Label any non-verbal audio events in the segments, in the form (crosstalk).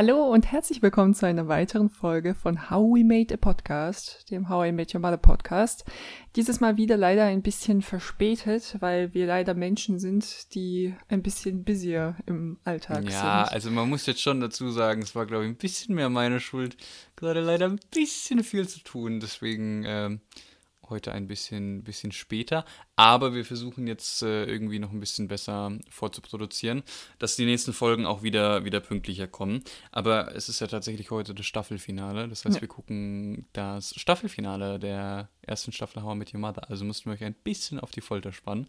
Hallo und herzlich willkommen zu einer weiteren Folge von How We Made a Podcast, dem How I Made Your Mother Podcast. Dieses Mal wieder leider ein bisschen verspätet, weil wir leider Menschen sind, die ein bisschen busier im Alltag ja, sind. Ja, also man muss jetzt schon dazu sagen, es war, glaube ich, ein bisschen mehr meine Schuld. Gerade leider ein bisschen viel zu tun, deswegen ähm, heute ein bisschen, bisschen später. Aber wir versuchen jetzt äh, irgendwie noch ein bisschen besser vorzuproduzieren, dass die nächsten Folgen auch wieder, wieder pünktlicher kommen. Aber es ist ja tatsächlich heute das Staffelfinale. Das heißt, ja. wir gucken das Staffelfinale der ersten Staffel How I Met Your Mother. Also mussten wir euch ein bisschen auf die Folter spannen.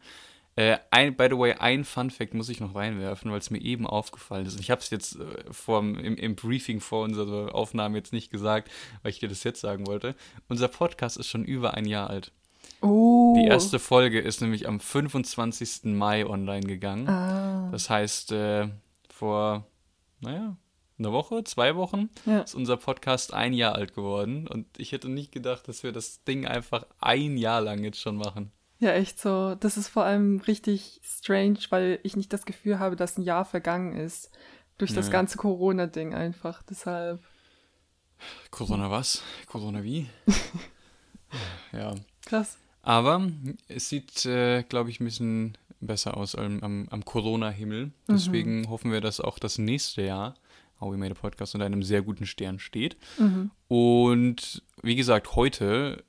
Äh, ein, by the way, ein Fun Fact muss ich noch reinwerfen, weil es mir eben aufgefallen ist. Ich habe es jetzt äh, vorm, im, im, Briefing vor unserer Aufnahme jetzt nicht gesagt, weil ich dir das jetzt sagen wollte. Unser Podcast ist schon über ein Jahr alt. Oh. Die erste Folge ist nämlich am 25. Mai online gegangen. Ah. Das heißt, äh, vor, naja, eine Woche, zwei Wochen ja. ist unser Podcast ein Jahr alt geworden. Und ich hätte nicht gedacht, dass wir das Ding einfach ein Jahr lang jetzt schon machen. Ja, echt so. Das ist vor allem richtig strange, weil ich nicht das Gefühl habe, dass ein Jahr vergangen ist. Durch das ganze Corona-Ding einfach. Deshalb. Corona was? Corona wie? (laughs) ja. Krass. Aber es sieht, äh, glaube ich, ein bisschen besser aus am, am, am Corona-Himmel. Deswegen mhm. hoffen wir, dass auch das nächste Jahr How We Made a Podcast unter einem sehr guten Stern steht. Mhm. Und wie gesagt, heute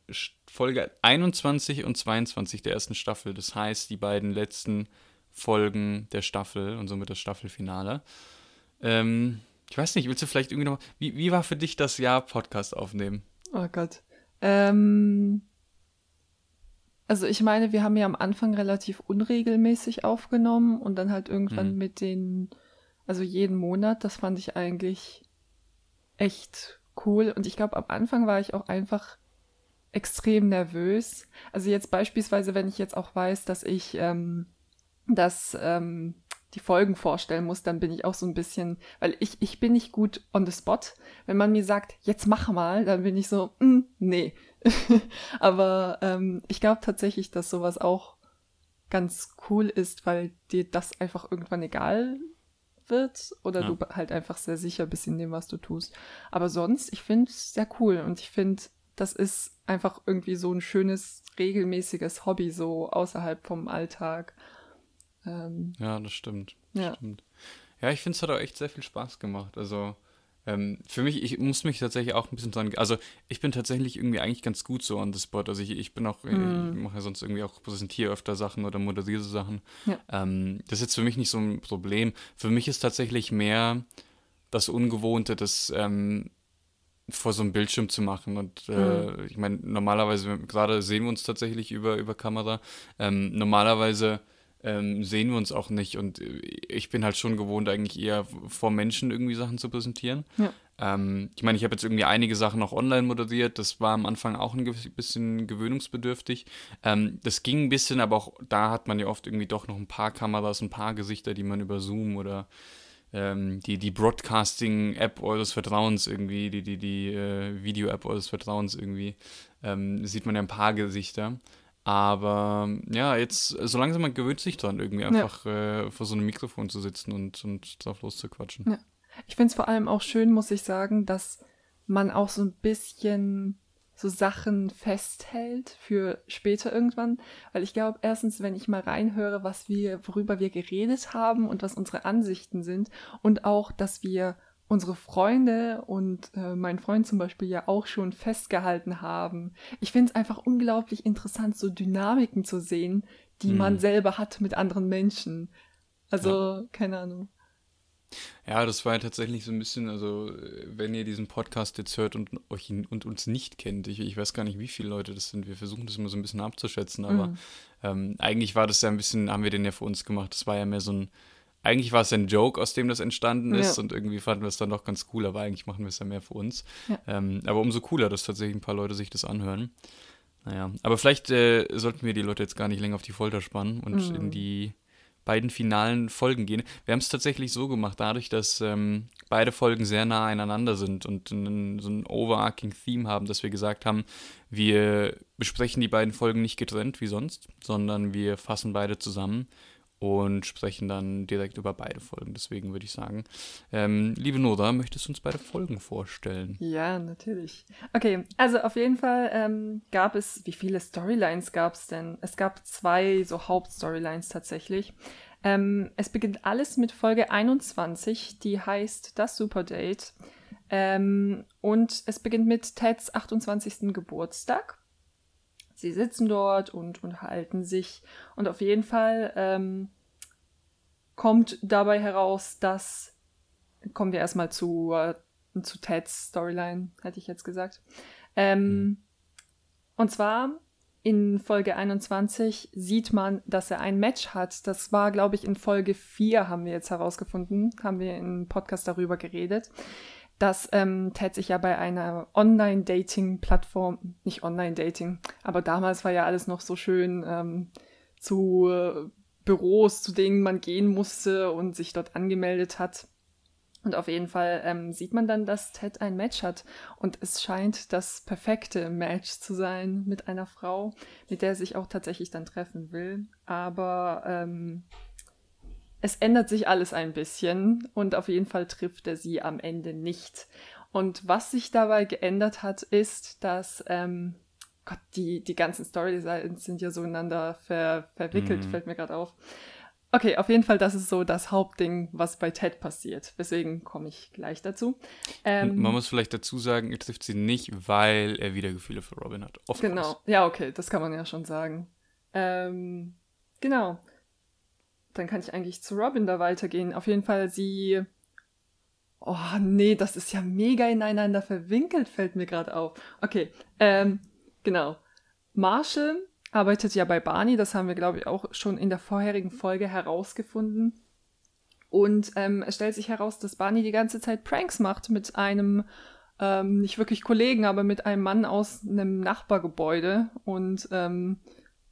Folge 21 und 22 der ersten Staffel. Das heißt, die beiden letzten Folgen der Staffel und somit das Staffelfinale. Ähm, ich weiß nicht, willst du vielleicht irgendwie noch. Wie, wie war für dich das Jahr Podcast aufnehmen? Oh Gott. Ähm, also ich meine, wir haben ja am Anfang relativ unregelmäßig aufgenommen und dann halt irgendwann mhm. mit den, also jeden Monat, das fand ich eigentlich echt cool. Und ich glaube, am Anfang war ich auch einfach extrem nervös. Also jetzt beispielsweise, wenn ich jetzt auch weiß, dass ich ähm, das ähm, die Folgen vorstellen muss, dann bin ich auch so ein bisschen, weil ich, ich bin nicht gut on the spot. Wenn man mir sagt, jetzt mach mal, dann bin ich so, mm, nee. (laughs) Aber ähm, ich glaube tatsächlich, dass sowas auch ganz cool ist, weil dir das einfach irgendwann egal wird oder ja. du halt einfach sehr sicher bist in dem, was du tust. Aber sonst, ich finde es sehr cool und ich finde, das ist einfach irgendwie so ein schönes, regelmäßiges Hobby, so außerhalb vom Alltag. Ähm, ja, das stimmt. Das ja. stimmt. Ja, ich finde, es hat auch echt sehr viel Spaß gemacht. Also, ähm, für mich, ich muss mich tatsächlich auch ein bisschen dran. Also, ich bin tatsächlich irgendwie eigentlich ganz gut so on the spot. Also, ich, ich bin auch, mm. ich mache ja sonst irgendwie auch präsentiere öfter Sachen oder moderiere Sachen. Ja. Ähm, das ist jetzt für mich nicht so ein Problem. Für mich ist tatsächlich mehr das Ungewohnte, das ähm, vor so einem Bildschirm zu machen. Und äh, mhm. ich meine, normalerweise, gerade sehen wir uns tatsächlich über, über Kamera. Ähm, normalerweise ähm, sehen wir uns auch nicht. Und ich bin halt schon gewohnt, eigentlich eher vor Menschen irgendwie Sachen zu präsentieren. Ja. Ähm, ich meine, ich habe jetzt irgendwie einige Sachen auch online moderiert. Das war am Anfang auch ein bisschen gewöhnungsbedürftig. Ähm, das ging ein bisschen, aber auch da hat man ja oft irgendwie doch noch ein paar Kameras, ein paar Gesichter, die man über Zoom oder ähm, die, die Broadcasting-App eures Vertrauens irgendwie, die, die, die äh, Video-App eures Vertrauens irgendwie, ähm, sieht man ja ein paar Gesichter. Aber ja, jetzt, so langsam man gewöhnt sich dran, irgendwie einfach ja. äh, vor so einem Mikrofon zu sitzen und, und drauf loszuquatschen. Ja. Ich finde es vor allem auch schön, muss ich sagen, dass man auch so ein bisschen so Sachen festhält für später irgendwann. Weil ich glaube, erstens, wenn ich mal reinhöre, was wir, worüber wir geredet haben und was unsere Ansichten sind und auch, dass wir unsere Freunde und äh, mein Freund zum Beispiel ja auch schon festgehalten haben. Ich finde es einfach unglaublich interessant, so Dynamiken zu sehen, die mhm. man selber hat mit anderen Menschen. Also, ja. keine Ahnung. Ja, das war ja tatsächlich so ein bisschen, also wenn ihr diesen Podcast jetzt hört und euch und uns nicht kennt, ich, ich weiß gar nicht, wie viele Leute das sind, wir versuchen das immer so ein bisschen abzuschätzen, aber mhm. ähm, eigentlich war das ja ein bisschen, haben wir den ja für uns gemacht, das war ja mehr so ein, eigentlich war es ein Joke, aus dem das entstanden ist ja. und irgendwie fanden wir es dann doch ganz cool, aber eigentlich machen wir es ja mehr für uns. Ja. Ähm, aber umso cooler, dass tatsächlich ein paar Leute sich das anhören. Naja, aber vielleicht äh, sollten wir die Leute jetzt gar nicht länger auf die Folter spannen und mhm. in die beiden finalen Folgen gehen. Wir haben es tatsächlich so gemacht, dadurch, dass ähm, beide Folgen sehr nah aneinander sind und einen, so ein overarching Theme haben, dass wir gesagt haben, wir besprechen die beiden Folgen nicht getrennt wie sonst, sondern wir fassen beide zusammen und sprechen dann direkt über beide Folgen. Deswegen würde ich sagen, ähm, liebe Nora, möchtest du uns beide Folgen vorstellen? Ja, natürlich. Okay, also auf jeden Fall ähm, gab es, wie viele Storylines gab es denn? Es gab zwei so Hauptstorylines tatsächlich. Ähm, es beginnt alles mit Folge 21, die heißt Das Superdate. Ähm, und es beginnt mit Teds 28. Geburtstag. Sie sitzen dort und unterhalten sich. Und auf jeden Fall ähm, kommt dabei heraus, dass. Kommen wir erstmal zu, äh, zu Teds Storyline, hätte ich jetzt gesagt. Ähm, mhm. Und zwar in Folge 21 sieht man, dass er ein Match hat. Das war, glaube ich, in Folge 4 haben wir jetzt herausgefunden, haben wir im Podcast darüber geredet dass ähm, Ted sich ja bei einer Online-Dating-Plattform, nicht Online-Dating, aber damals war ja alles noch so schön ähm, zu äh, Büros, zu denen man gehen musste und sich dort angemeldet hat. Und auf jeden Fall ähm, sieht man dann, dass Ted ein Match hat. Und es scheint das perfekte Match zu sein mit einer Frau, mit der er sich auch tatsächlich dann treffen will. Aber ähm, es ändert sich alles ein bisschen und auf jeden Fall trifft er sie am Ende nicht. Und was sich dabei geändert hat, ist, dass ähm, Gott, die, die ganzen Storylines sind ja so ineinander ver, verwickelt, mhm. fällt mir gerade auf. Okay, auf jeden Fall, das ist so das Hauptding, was bei Ted passiert. Deswegen komme ich gleich dazu. Ähm, Man muss vielleicht dazu sagen, er trifft sie nicht, weil er wieder Gefühle für Robin hat. Of genau, course. ja, okay, das kann man ja schon sagen. Ähm, genau dann kann ich eigentlich zu Robin da weitergehen. Auf jeden Fall, sie. Oh, nee, das ist ja mega ineinander verwinkelt, fällt mir gerade auf. Okay, ähm, genau. Marshall arbeitet ja bei Barney, das haben wir, glaube ich, auch schon in der vorherigen Folge herausgefunden. Und ähm, es stellt sich heraus, dass Barney die ganze Zeit Pranks macht mit einem, ähm, nicht wirklich Kollegen, aber mit einem Mann aus einem Nachbargebäude. Und ähm,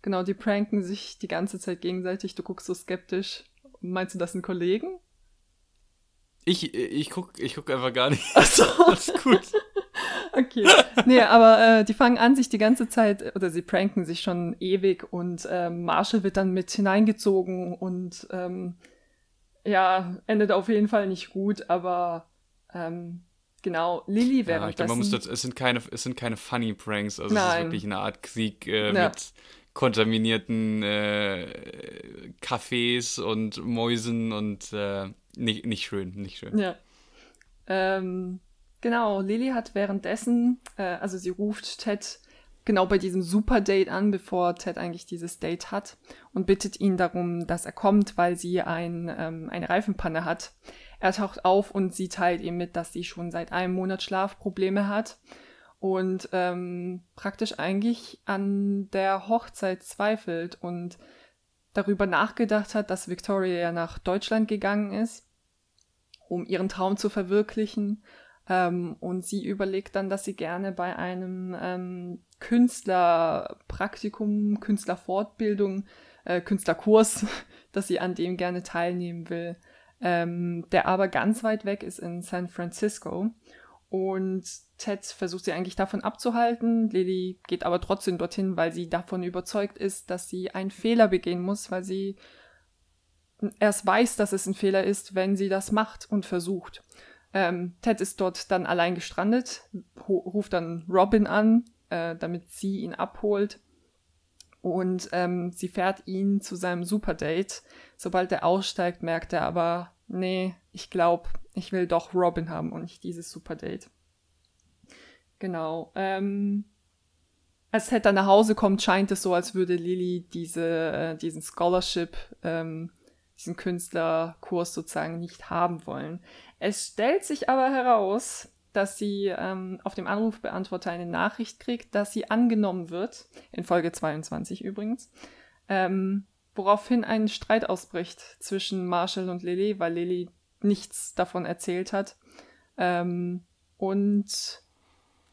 Genau, die pranken sich die ganze Zeit gegenseitig. Du guckst so skeptisch. Meinst du das sind Kollegen? Ich, ich guck, ich guck einfach gar nicht. Ach so. (laughs) Alles gut. okay. Nee, aber äh, die fangen an, sich die ganze Zeit, oder sie pranken sich schon ewig und ähm, Marshall wird dann mit hineingezogen und ähm, ja, endet auf jeden Fall nicht gut, aber ähm, genau, Lilly wäre ja, ich glaube, man muss das, es sind keine, es sind keine funny Pranks, also Nein. es ist wirklich eine Art Krieg äh, ja. mit kontaminierten äh, Cafés und Mäusen und äh, nicht, nicht schön, nicht schön. Ja. Ähm, genau, Lily hat währenddessen, äh, also sie ruft Ted genau bei diesem Superdate an, bevor Ted eigentlich dieses Date hat und bittet ihn darum, dass er kommt, weil sie ein, ähm, eine Reifenpanne hat. Er taucht auf und sie teilt ihm mit, dass sie schon seit einem Monat Schlafprobleme hat und ähm, praktisch eigentlich an der Hochzeit zweifelt und darüber nachgedacht hat, dass Victoria ja nach Deutschland gegangen ist, um ihren Traum zu verwirklichen. Ähm, und sie überlegt dann, dass sie gerne bei einem ähm, Künstlerpraktikum, Künstlerfortbildung, äh, Künstlerkurs, (laughs) dass sie an dem gerne teilnehmen will, ähm, der aber ganz weit weg ist in San Francisco. Und Ted versucht sie eigentlich davon abzuhalten. Lily geht aber trotzdem dorthin, weil sie davon überzeugt ist, dass sie einen Fehler begehen muss, weil sie erst weiß, dass es ein Fehler ist, wenn sie das macht und versucht. Ähm, Ted ist dort dann allein gestrandet, ruft dann Robin an, äh, damit sie ihn abholt. Und ähm, sie fährt ihn zu seinem Superdate. Sobald er aussteigt, merkt er aber, nee, ich glaube, ich will doch Robin haben und nicht dieses Superdate. Genau. Ähm, als Ted dann nach Hause kommt, scheint es so, als würde Lily diese, äh, diesen Scholarship, ähm, diesen Künstlerkurs sozusagen nicht haben wollen. Es stellt sich aber heraus, dass sie ähm, auf dem Anrufbeantworter eine Nachricht kriegt, dass sie angenommen wird, in Folge 22 übrigens, ähm, woraufhin ein Streit ausbricht zwischen Marshall und Lily, weil Lily nichts davon erzählt hat. Ähm, und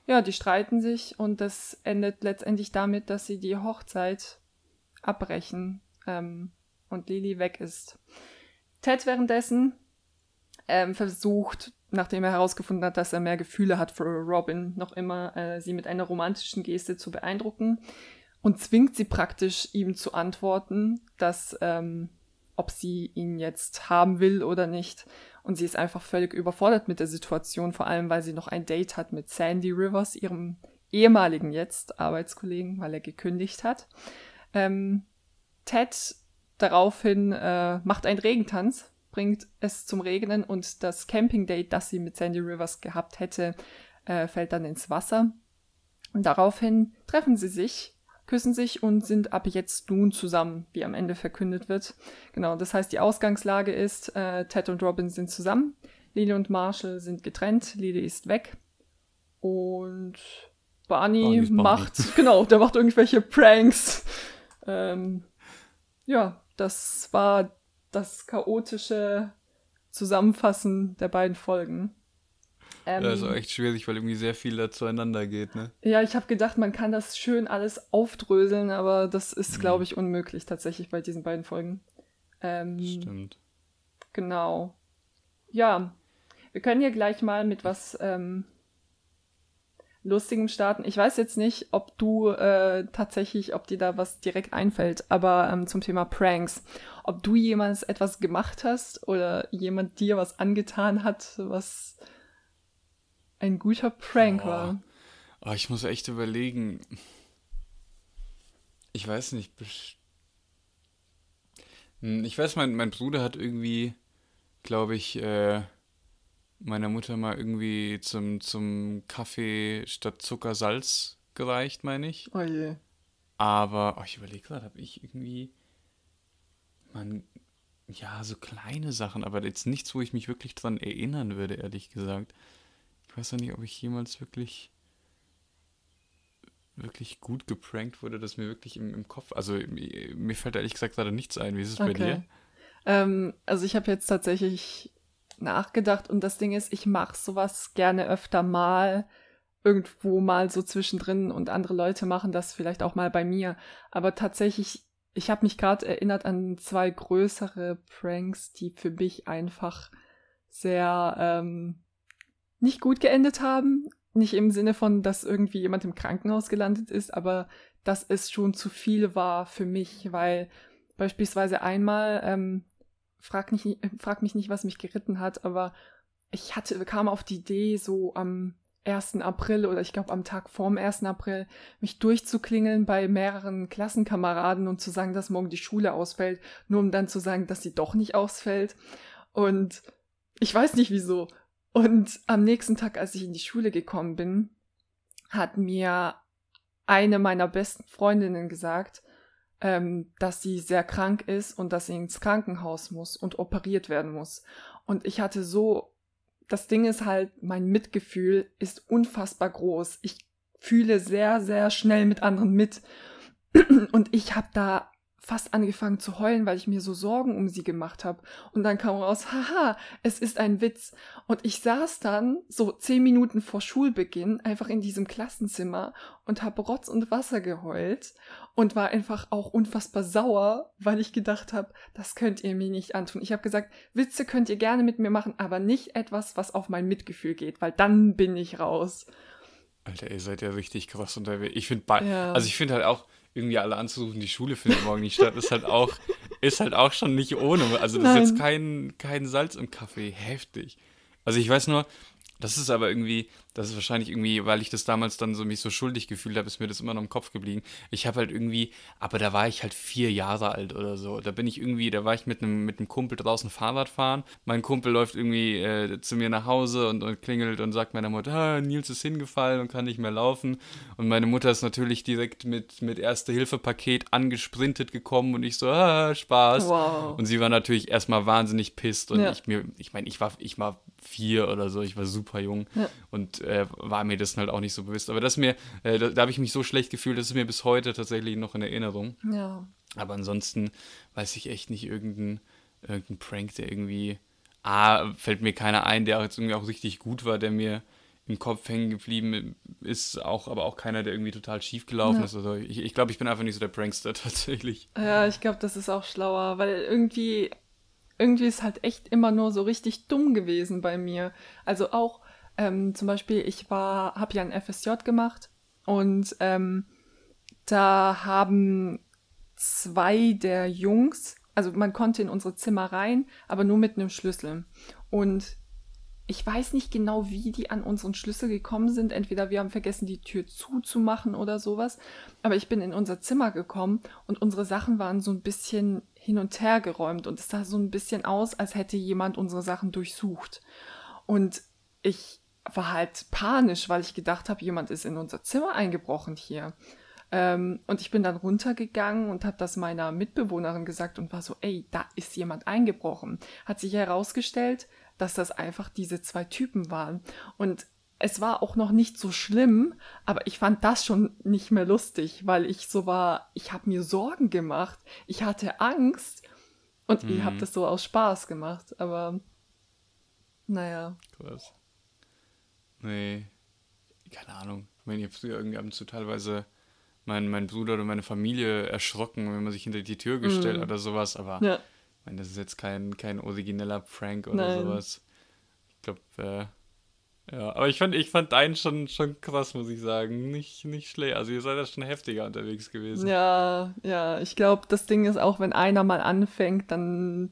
ja, die streiten sich und das endet letztendlich damit, dass sie die Hochzeit abbrechen ähm, und Lily weg ist. Ted währenddessen ähm, versucht, nachdem er herausgefunden hat, dass er mehr Gefühle hat für Robin, noch immer äh, sie mit einer romantischen Geste zu beeindrucken und zwingt sie praktisch, ihm zu antworten, dass ähm, ob sie ihn jetzt haben will oder nicht. Und sie ist einfach völlig überfordert mit der Situation, vor allem weil sie noch ein Date hat mit Sandy Rivers, ihrem ehemaligen jetzt Arbeitskollegen, weil er gekündigt hat. Ähm, Ted daraufhin äh, macht einen Regentanz, bringt es zum Regnen und das Camping-Date, das sie mit Sandy Rivers gehabt hätte, äh, fällt dann ins Wasser. Und daraufhin treffen sie sich, küssen sich und sind ab jetzt nun zusammen, wie am Ende verkündet wird. Genau, das heißt, die Ausgangslage ist, äh, Ted und Robin sind zusammen, Lily und Marshall sind getrennt, Lily ist weg und Barney macht, Barney. (laughs) genau, der macht irgendwelche Pranks. Ähm, ja, das war das chaotische Zusammenfassen der beiden Folgen. Ähm, ja, ist auch echt schwierig, weil irgendwie sehr viel da zueinander geht, ne? Ja, ich habe gedacht, man kann das schön alles aufdröseln, aber das ist, mhm. glaube ich, unmöglich tatsächlich bei diesen beiden Folgen. Ähm, Stimmt. Genau. Ja, wir können hier gleich mal mit was ähm, Lustigem starten. Ich weiß jetzt nicht, ob du äh, tatsächlich, ob dir da was direkt einfällt, aber ähm, zum Thema Pranks. Ob du jemals etwas gemacht hast oder jemand dir was angetan hat, was ein guter Prank oh. war. Oh, ich muss echt überlegen. Ich weiß nicht. Hm, ich weiß, mein, mein Bruder hat irgendwie, glaube ich, äh, meiner Mutter mal irgendwie zum, zum Kaffee statt Zucker Salz gereicht, meine ich. Oh je. Aber, oh, ich überlege gerade, habe ich irgendwie. Man, ja, so kleine Sachen, aber jetzt nichts, wo ich mich wirklich dran erinnern würde, ehrlich gesagt. Ich weiß ja nicht, ob ich jemals wirklich wirklich gut geprankt wurde, dass mir wirklich im, im Kopf, also mir fällt ehrlich gesagt gerade nichts ein. Wie ist es okay. bei dir? Ähm, also ich habe jetzt tatsächlich nachgedacht und das Ding ist, ich mache sowas gerne öfter mal irgendwo mal so zwischendrin und andere Leute machen das vielleicht auch mal bei mir. Aber tatsächlich, ich habe mich gerade erinnert an zwei größere Pranks, die für mich einfach sehr ähm, nicht gut geendet haben. Nicht im Sinne von, dass irgendwie jemand im Krankenhaus gelandet ist, aber dass es schon zu viel war für mich, weil beispielsweise einmal ähm, frag, nicht, frag mich nicht, was mich geritten hat, aber ich hatte, kam auf die Idee, so am 1. April oder ich glaube am Tag vorm 1. April, mich durchzuklingeln bei mehreren Klassenkameraden und zu sagen, dass morgen die Schule ausfällt, nur um dann zu sagen, dass sie doch nicht ausfällt. Und ich weiß nicht wieso. Und am nächsten Tag, als ich in die Schule gekommen bin, hat mir eine meiner besten Freundinnen gesagt, ähm, dass sie sehr krank ist und dass sie ins Krankenhaus muss und operiert werden muss. Und ich hatte so, das Ding ist halt, mein Mitgefühl ist unfassbar groß. Ich fühle sehr, sehr schnell mit anderen mit. (clears throat) Und ich habe da fast angefangen zu heulen, weil ich mir so Sorgen um sie gemacht habe. Und dann kam raus, (laughs) haha, es ist ein Witz. Und ich saß dann so zehn Minuten vor Schulbeginn einfach in diesem Klassenzimmer und habe Rotz und Wasser geheult und war einfach auch unfassbar sauer, weil ich gedacht habe, das könnt ihr mir nicht antun. Ich habe gesagt, Witze könnt ihr gerne mit mir machen, aber nicht etwas, was auf mein Mitgefühl geht, weil dann bin ich raus. Alter, ihr seid ja richtig krass unterwegs. Ich finde, ja. also ich finde halt auch, irgendwie alle anzurufen, die Schule findet morgen nicht statt, ist halt auch, ist halt auch schon nicht ohne. Also das Nein. ist jetzt kein, kein Salz im Kaffee. Heftig. Also ich weiß nur, das ist aber irgendwie, das ist wahrscheinlich irgendwie, weil ich das damals dann so mich so schuldig gefühlt habe, ist mir das immer noch im Kopf geblieben. Ich habe halt irgendwie, aber da war ich halt vier Jahre alt oder so. Da bin ich irgendwie, da war ich mit einem mit einem Kumpel draußen Fahrrad fahren. Mein Kumpel läuft irgendwie äh, zu mir nach Hause und, und klingelt und sagt meiner Mutter, ah, Nils ist hingefallen und kann nicht mehr laufen. Und meine Mutter ist natürlich direkt mit mit Erste-Hilfe-Paket angesprintet gekommen und ich so, ah, Spaß. Wow. Und sie war natürlich erstmal wahnsinnig pisst und ja. ich mir, ich meine, ich war, ich war vier oder so, ich war super jung ja. und äh, war mir das halt auch nicht so bewusst. Aber das mir, äh, da, da habe ich mich so schlecht gefühlt, das ist mir bis heute tatsächlich noch in Erinnerung. Ja. Aber ansonsten weiß ich echt nicht irgendeinen irgendein Prank, der irgendwie, ah, fällt mir keiner ein, der jetzt irgendwie auch richtig gut war, der mir im Kopf hängen geblieben ist, auch, aber auch keiner, der irgendwie total schief gelaufen ja. ist. Also ich, ich glaube, ich bin einfach nicht so der Prankster (laughs) tatsächlich. Ja, ich glaube, das ist auch schlauer, weil irgendwie irgendwie ist halt echt immer nur so richtig dumm gewesen bei mir. Also auch ähm, zum Beispiel, ich war, habe ja ein FSJ gemacht und ähm, da haben zwei der Jungs also man konnte in unsere Zimmer rein, aber nur mit einem Schlüssel. Und ich weiß nicht genau, wie die an unseren Schlüssel gekommen sind. Entweder wir haben vergessen, die Tür zuzumachen oder sowas. Aber ich bin in unser Zimmer gekommen und unsere Sachen waren so ein bisschen hin und her geräumt und es sah so ein bisschen aus, als hätte jemand unsere Sachen durchsucht. Und ich war halt panisch, weil ich gedacht habe, jemand ist in unser Zimmer eingebrochen hier. Ähm, und ich bin dann runtergegangen und habe das meiner Mitbewohnerin gesagt und war so, ey, da ist jemand eingebrochen. Hat sich herausgestellt, dass das einfach diese zwei Typen waren. Und es war auch noch nicht so schlimm, aber ich fand das schon nicht mehr lustig, weil ich so war, ich habe mir Sorgen gemacht, ich hatte Angst und mhm. ich habe das so aus Spaß gemacht, aber naja. Krass. Nee, keine Ahnung. Ich meine, ich habe früher irgendwie ab und zu teilweise mein, mein Bruder oder meine Familie erschrocken, wenn man sich hinter die Tür gestellt mm. oder sowas, aber ja. ich meine, das ist jetzt kein, kein origineller Prank oder Nein. sowas. Ich glaube, äh, ja, aber ich fand, ich fand deinen schon, schon krass, muss ich sagen. Nicht, nicht schlecht. Also ihr seid ja schon heftiger unterwegs gewesen. Ja, ja, ich glaube, das Ding ist auch, wenn einer mal anfängt, dann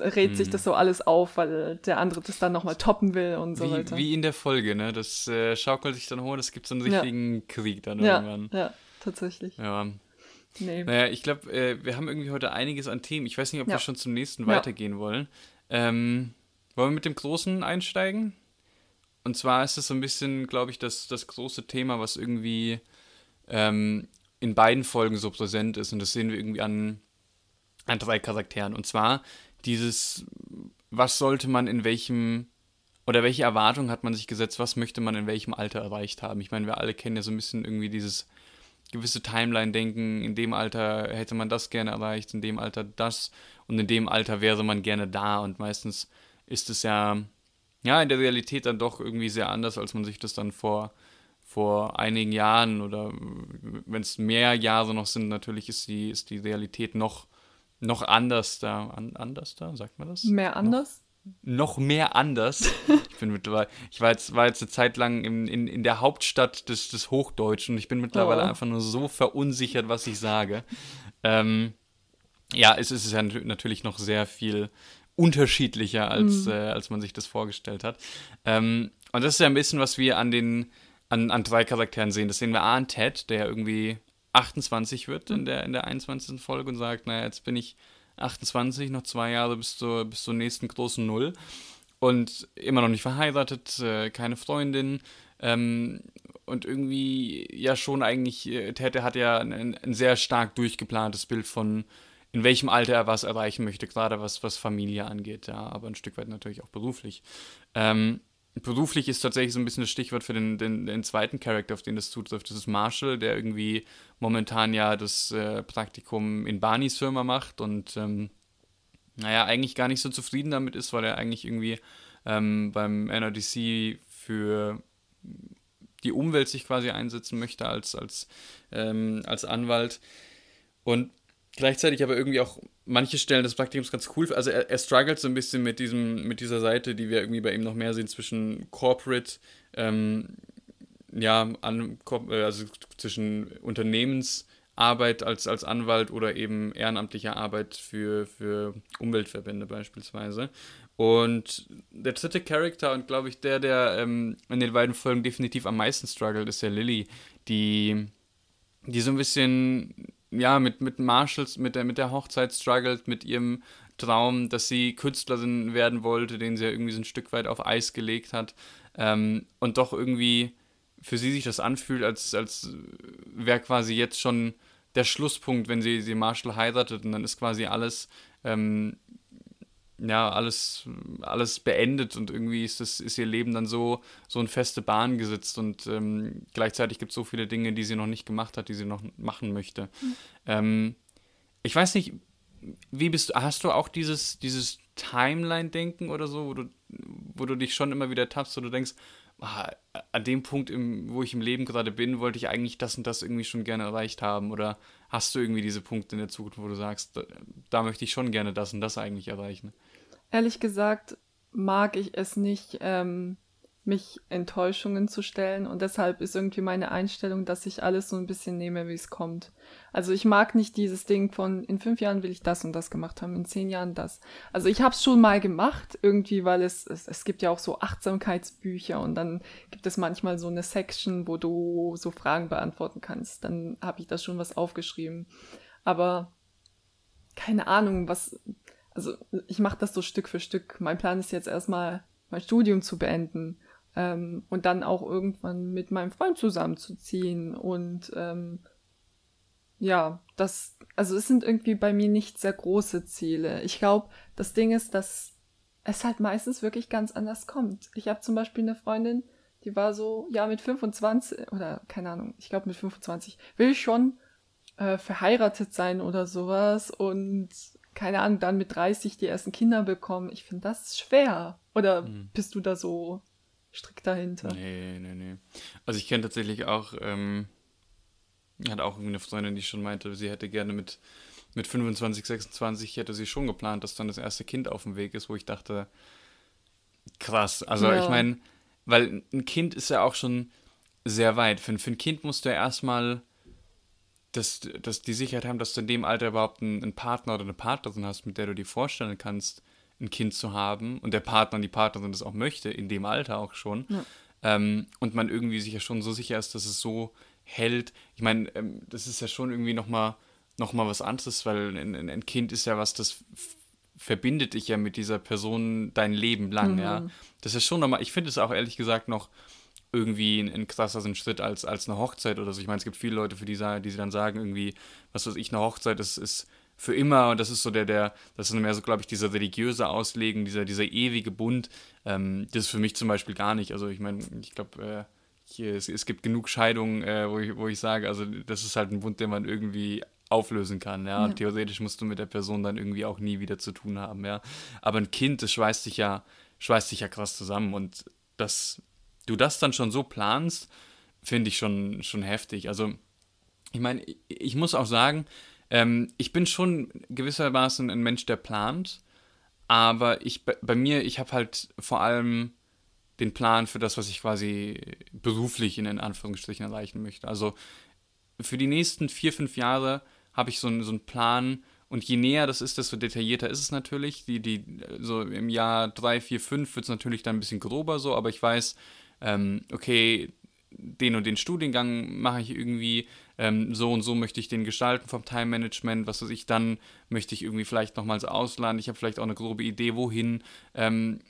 rät hm. sich das so alles auf, weil der andere das dann nochmal toppen will und so wie, weiter. Wie in der Folge, ne? Das äh, schaukelt sich dann hoch, das gibt so einen richtigen ja. Krieg dann ja, irgendwann. Ja, tatsächlich. Ja. Nee. Naja, ich glaube, äh, wir haben irgendwie heute einiges an Themen. Ich weiß nicht, ob ja. wir schon zum nächsten weitergehen wollen. Ähm, wollen wir mit dem Großen einsteigen? Und zwar ist es so ein bisschen, glaube ich, das, das große Thema, was irgendwie ähm, in beiden Folgen so präsent ist. Und das sehen wir irgendwie an, an drei Charakteren. Und zwar dieses, was sollte man in welchem oder welche Erwartungen hat man sich gesetzt, was möchte man in welchem Alter erreicht haben? Ich meine, wir alle kennen ja so ein bisschen irgendwie dieses gewisse Timeline-Denken, in dem Alter hätte man das gerne erreicht, in dem Alter das und in dem Alter wäre man gerne da und meistens ist es ja, ja in der Realität dann doch irgendwie sehr anders, als man sich das dann vor, vor einigen Jahren oder wenn es mehr Jahre noch sind, natürlich ist die, ist die Realität noch noch anders da. An, anders da, sagt man das? Mehr anders? Noch, noch mehr anders. (laughs) ich bin mittlerweile, ich war jetzt, war jetzt eine Zeit lang in, in, in der Hauptstadt des, des Hochdeutschen und ich bin mittlerweile oh. einfach nur so verunsichert, was ich sage. Ähm, ja, es ist ja natürlich noch sehr viel unterschiedlicher, als, mhm. äh, als man sich das vorgestellt hat. Ähm, und das ist ja ein bisschen, was wir an den an, an drei Charakteren sehen. Das sehen wir A an Ted, der irgendwie 28 wird in der, in der 21. Folge und sagt, naja, jetzt bin ich 28, noch zwei Jahre bis zur, bis zur nächsten großen Null und immer noch nicht verheiratet, äh, keine Freundin ähm, und irgendwie ja schon eigentlich, äh, Tete hat ja ein, ein, sehr stark durchgeplantes Bild von in welchem Alter er was erreichen möchte, gerade was, was Familie angeht, ja, aber ein Stück weit natürlich auch beruflich. Ähm, beruflich ist tatsächlich so ein bisschen das Stichwort für den, den, den zweiten Charakter, auf den das zutrifft. Das ist Marshall, der irgendwie momentan ja das äh, Praktikum in Barneys Firma macht und ähm, naja, eigentlich gar nicht so zufrieden damit ist, weil er eigentlich irgendwie ähm, beim NRDC für die Umwelt sich quasi einsetzen möchte als, als, ähm, als Anwalt. Und gleichzeitig aber irgendwie auch manche Stellen des Praktikums ganz cool. Also er, er struggelt so ein bisschen mit diesem, mit dieser Seite, die wir irgendwie bei ihm noch mehr sehen, zwischen Corporate, ähm, ja, an, äh, also zwischen Unternehmensarbeit als, als Anwalt oder eben ehrenamtlicher Arbeit für, für Umweltverbände beispielsweise. Und der dritte Charakter und glaube ich der, der ähm, in den beiden Folgen definitiv am meisten struggelt, ist der Lilly, die, die so ein bisschen ja, mit, mit Marshalls, mit der, mit der Hochzeit struggelt, mit ihrem Traum, dass sie Künstlerin werden wollte, den sie ja irgendwie so ein Stück weit auf Eis gelegt hat. Ähm, und doch irgendwie für sie sich das anfühlt, als, als wäre quasi jetzt schon der Schlusspunkt, wenn sie, sie Marshall heiratet und dann ist quasi alles ähm, ja, alles, alles beendet und irgendwie ist, das, ist ihr Leben dann so, so in feste Bahn gesetzt und ähm, gleichzeitig gibt es so viele Dinge, die sie noch nicht gemacht hat, die sie noch machen möchte. Mhm. Ähm, ich weiß nicht, wie bist du, hast du auch dieses, dieses Timeline-Denken oder so, wo du, wo du dich schon immer wieder tappst, wo du denkst, ah, an dem Punkt, im, wo ich im Leben gerade bin, wollte ich eigentlich das und das irgendwie schon gerne erreicht haben? Oder hast du irgendwie diese Punkte in der Zukunft, wo du sagst, da, da möchte ich schon gerne das und das eigentlich erreichen? Ehrlich gesagt mag ich es nicht, ähm, mich Enttäuschungen zu stellen. Und deshalb ist irgendwie meine Einstellung, dass ich alles so ein bisschen nehme, wie es kommt. Also ich mag nicht dieses Ding von, in fünf Jahren will ich das und das gemacht haben, in zehn Jahren das. Also ich habe es schon mal gemacht, irgendwie, weil es, es, es gibt ja auch so Achtsamkeitsbücher und dann gibt es manchmal so eine Section, wo du so Fragen beantworten kannst. Dann habe ich da schon was aufgeschrieben. Aber keine Ahnung, was, also ich mache das so Stück für Stück. Mein Plan ist jetzt erstmal mein Studium zu beenden ähm, und dann auch irgendwann mit meinem Freund zusammenzuziehen. Und ähm, ja, das, also es sind irgendwie bei mir nicht sehr große Ziele. Ich glaube, das Ding ist, dass es halt meistens wirklich ganz anders kommt. Ich habe zum Beispiel eine Freundin, die war so, ja, mit 25 oder keine Ahnung, ich glaube mit 25 will ich schon äh, verheiratet sein oder sowas und keine Ahnung, dann mit 30 die ersten Kinder bekommen. Ich finde das schwer. Oder hm. bist du da so strikt dahinter. Nee, nee, nee. Also ich kenne tatsächlich auch, ähm, hat auch eine Freundin, die schon meinte, sie hätte gerne mit, mit 25, 26, hätte sie schon geplant, dass dann das erste Kind auf dem Weg ist, wo ich dachte, krass. Also ja. ich meine, weil ein Kind ist ja auch schon sehr weit. Für, für ein Kind musst du ja erstmal das, das die Sicherheit haben, dass du in dem Alter überhaupt einen, einen Partner oder eine Partnerin hast, mit der du dir vorstellen kannst, ein Kind zu haben und der Partner und die Partnerin das auch möchte, in dem Alter auch schon. Ja. Ähm, und man irgendwie sich ja schon so sicher ist, dass es so hält. Ich meine, ähm, das ist ja schon irgendwie nochmal noch mal was anderes, weil ein, ein, Kind ist ja was, das verbindet dich ja mit dieser Person dein Leben lang, mhm. ja. Das ist schon nochmal, ich finde es auch ehrlich gesagt noch irgendwie ein, ein krasseren Schritt als, als eine Hochzeit oder so. Ich meine, es gibt viele Leute, für die, die sie dann sagen, irgendwie, was weiß ich, eine Hochzeit ist, ist für immer und das ist so der, der, das ist mehr so, glaube ich, dieser religiöse Auslegen, dieser, dieser ewige Bund. Ähm, das ist für mich zum Beispiel gar nicht. Also ich meine, ich glaube, äh, es, es, gibt genug Scheidungen, äh, wo, ich, wo ich sage, also das ist halt ein Bund, den man irgendwie auflösen kann, ja? ja. Und theoretisch musst du mit der Person dann irgendwie auch nie wieder zu tun haben, ja. Aber ein Kind, das schweißt dich ja, schweißt dich ja krass zusammen und dass du das dann schon so planst, finde ich schon, schon heftig. Also, ich meine, ich muss auch sagen, ähm, ich bin schon gewissermaßen ein Mensch, der plant, aber ich bei mir, ich habe halt vor allem den Plan für das, was ich quasi beruflich in Anführungsstrichen erreichen möchte. Also für die nächsten vier, fünf Jahre habe ich so, einen, so einen Plan und je näher das ist, desto detaillierter ist es natürlich. Die, die, so im Jahr drei, vier, fünf wird es natürlich dann ein bisschen grober so, aber ich weiß, ähm, okay, den und den Studiengang mache ich irgendwie, ähm, so und so möchte ich den gestalten vom Time Management, was weiß ich, dann möchte ich irgendwie vielleicht nochmals ausland, ich habe vielleicht auch eine grobe Idee, wohin. Ähm,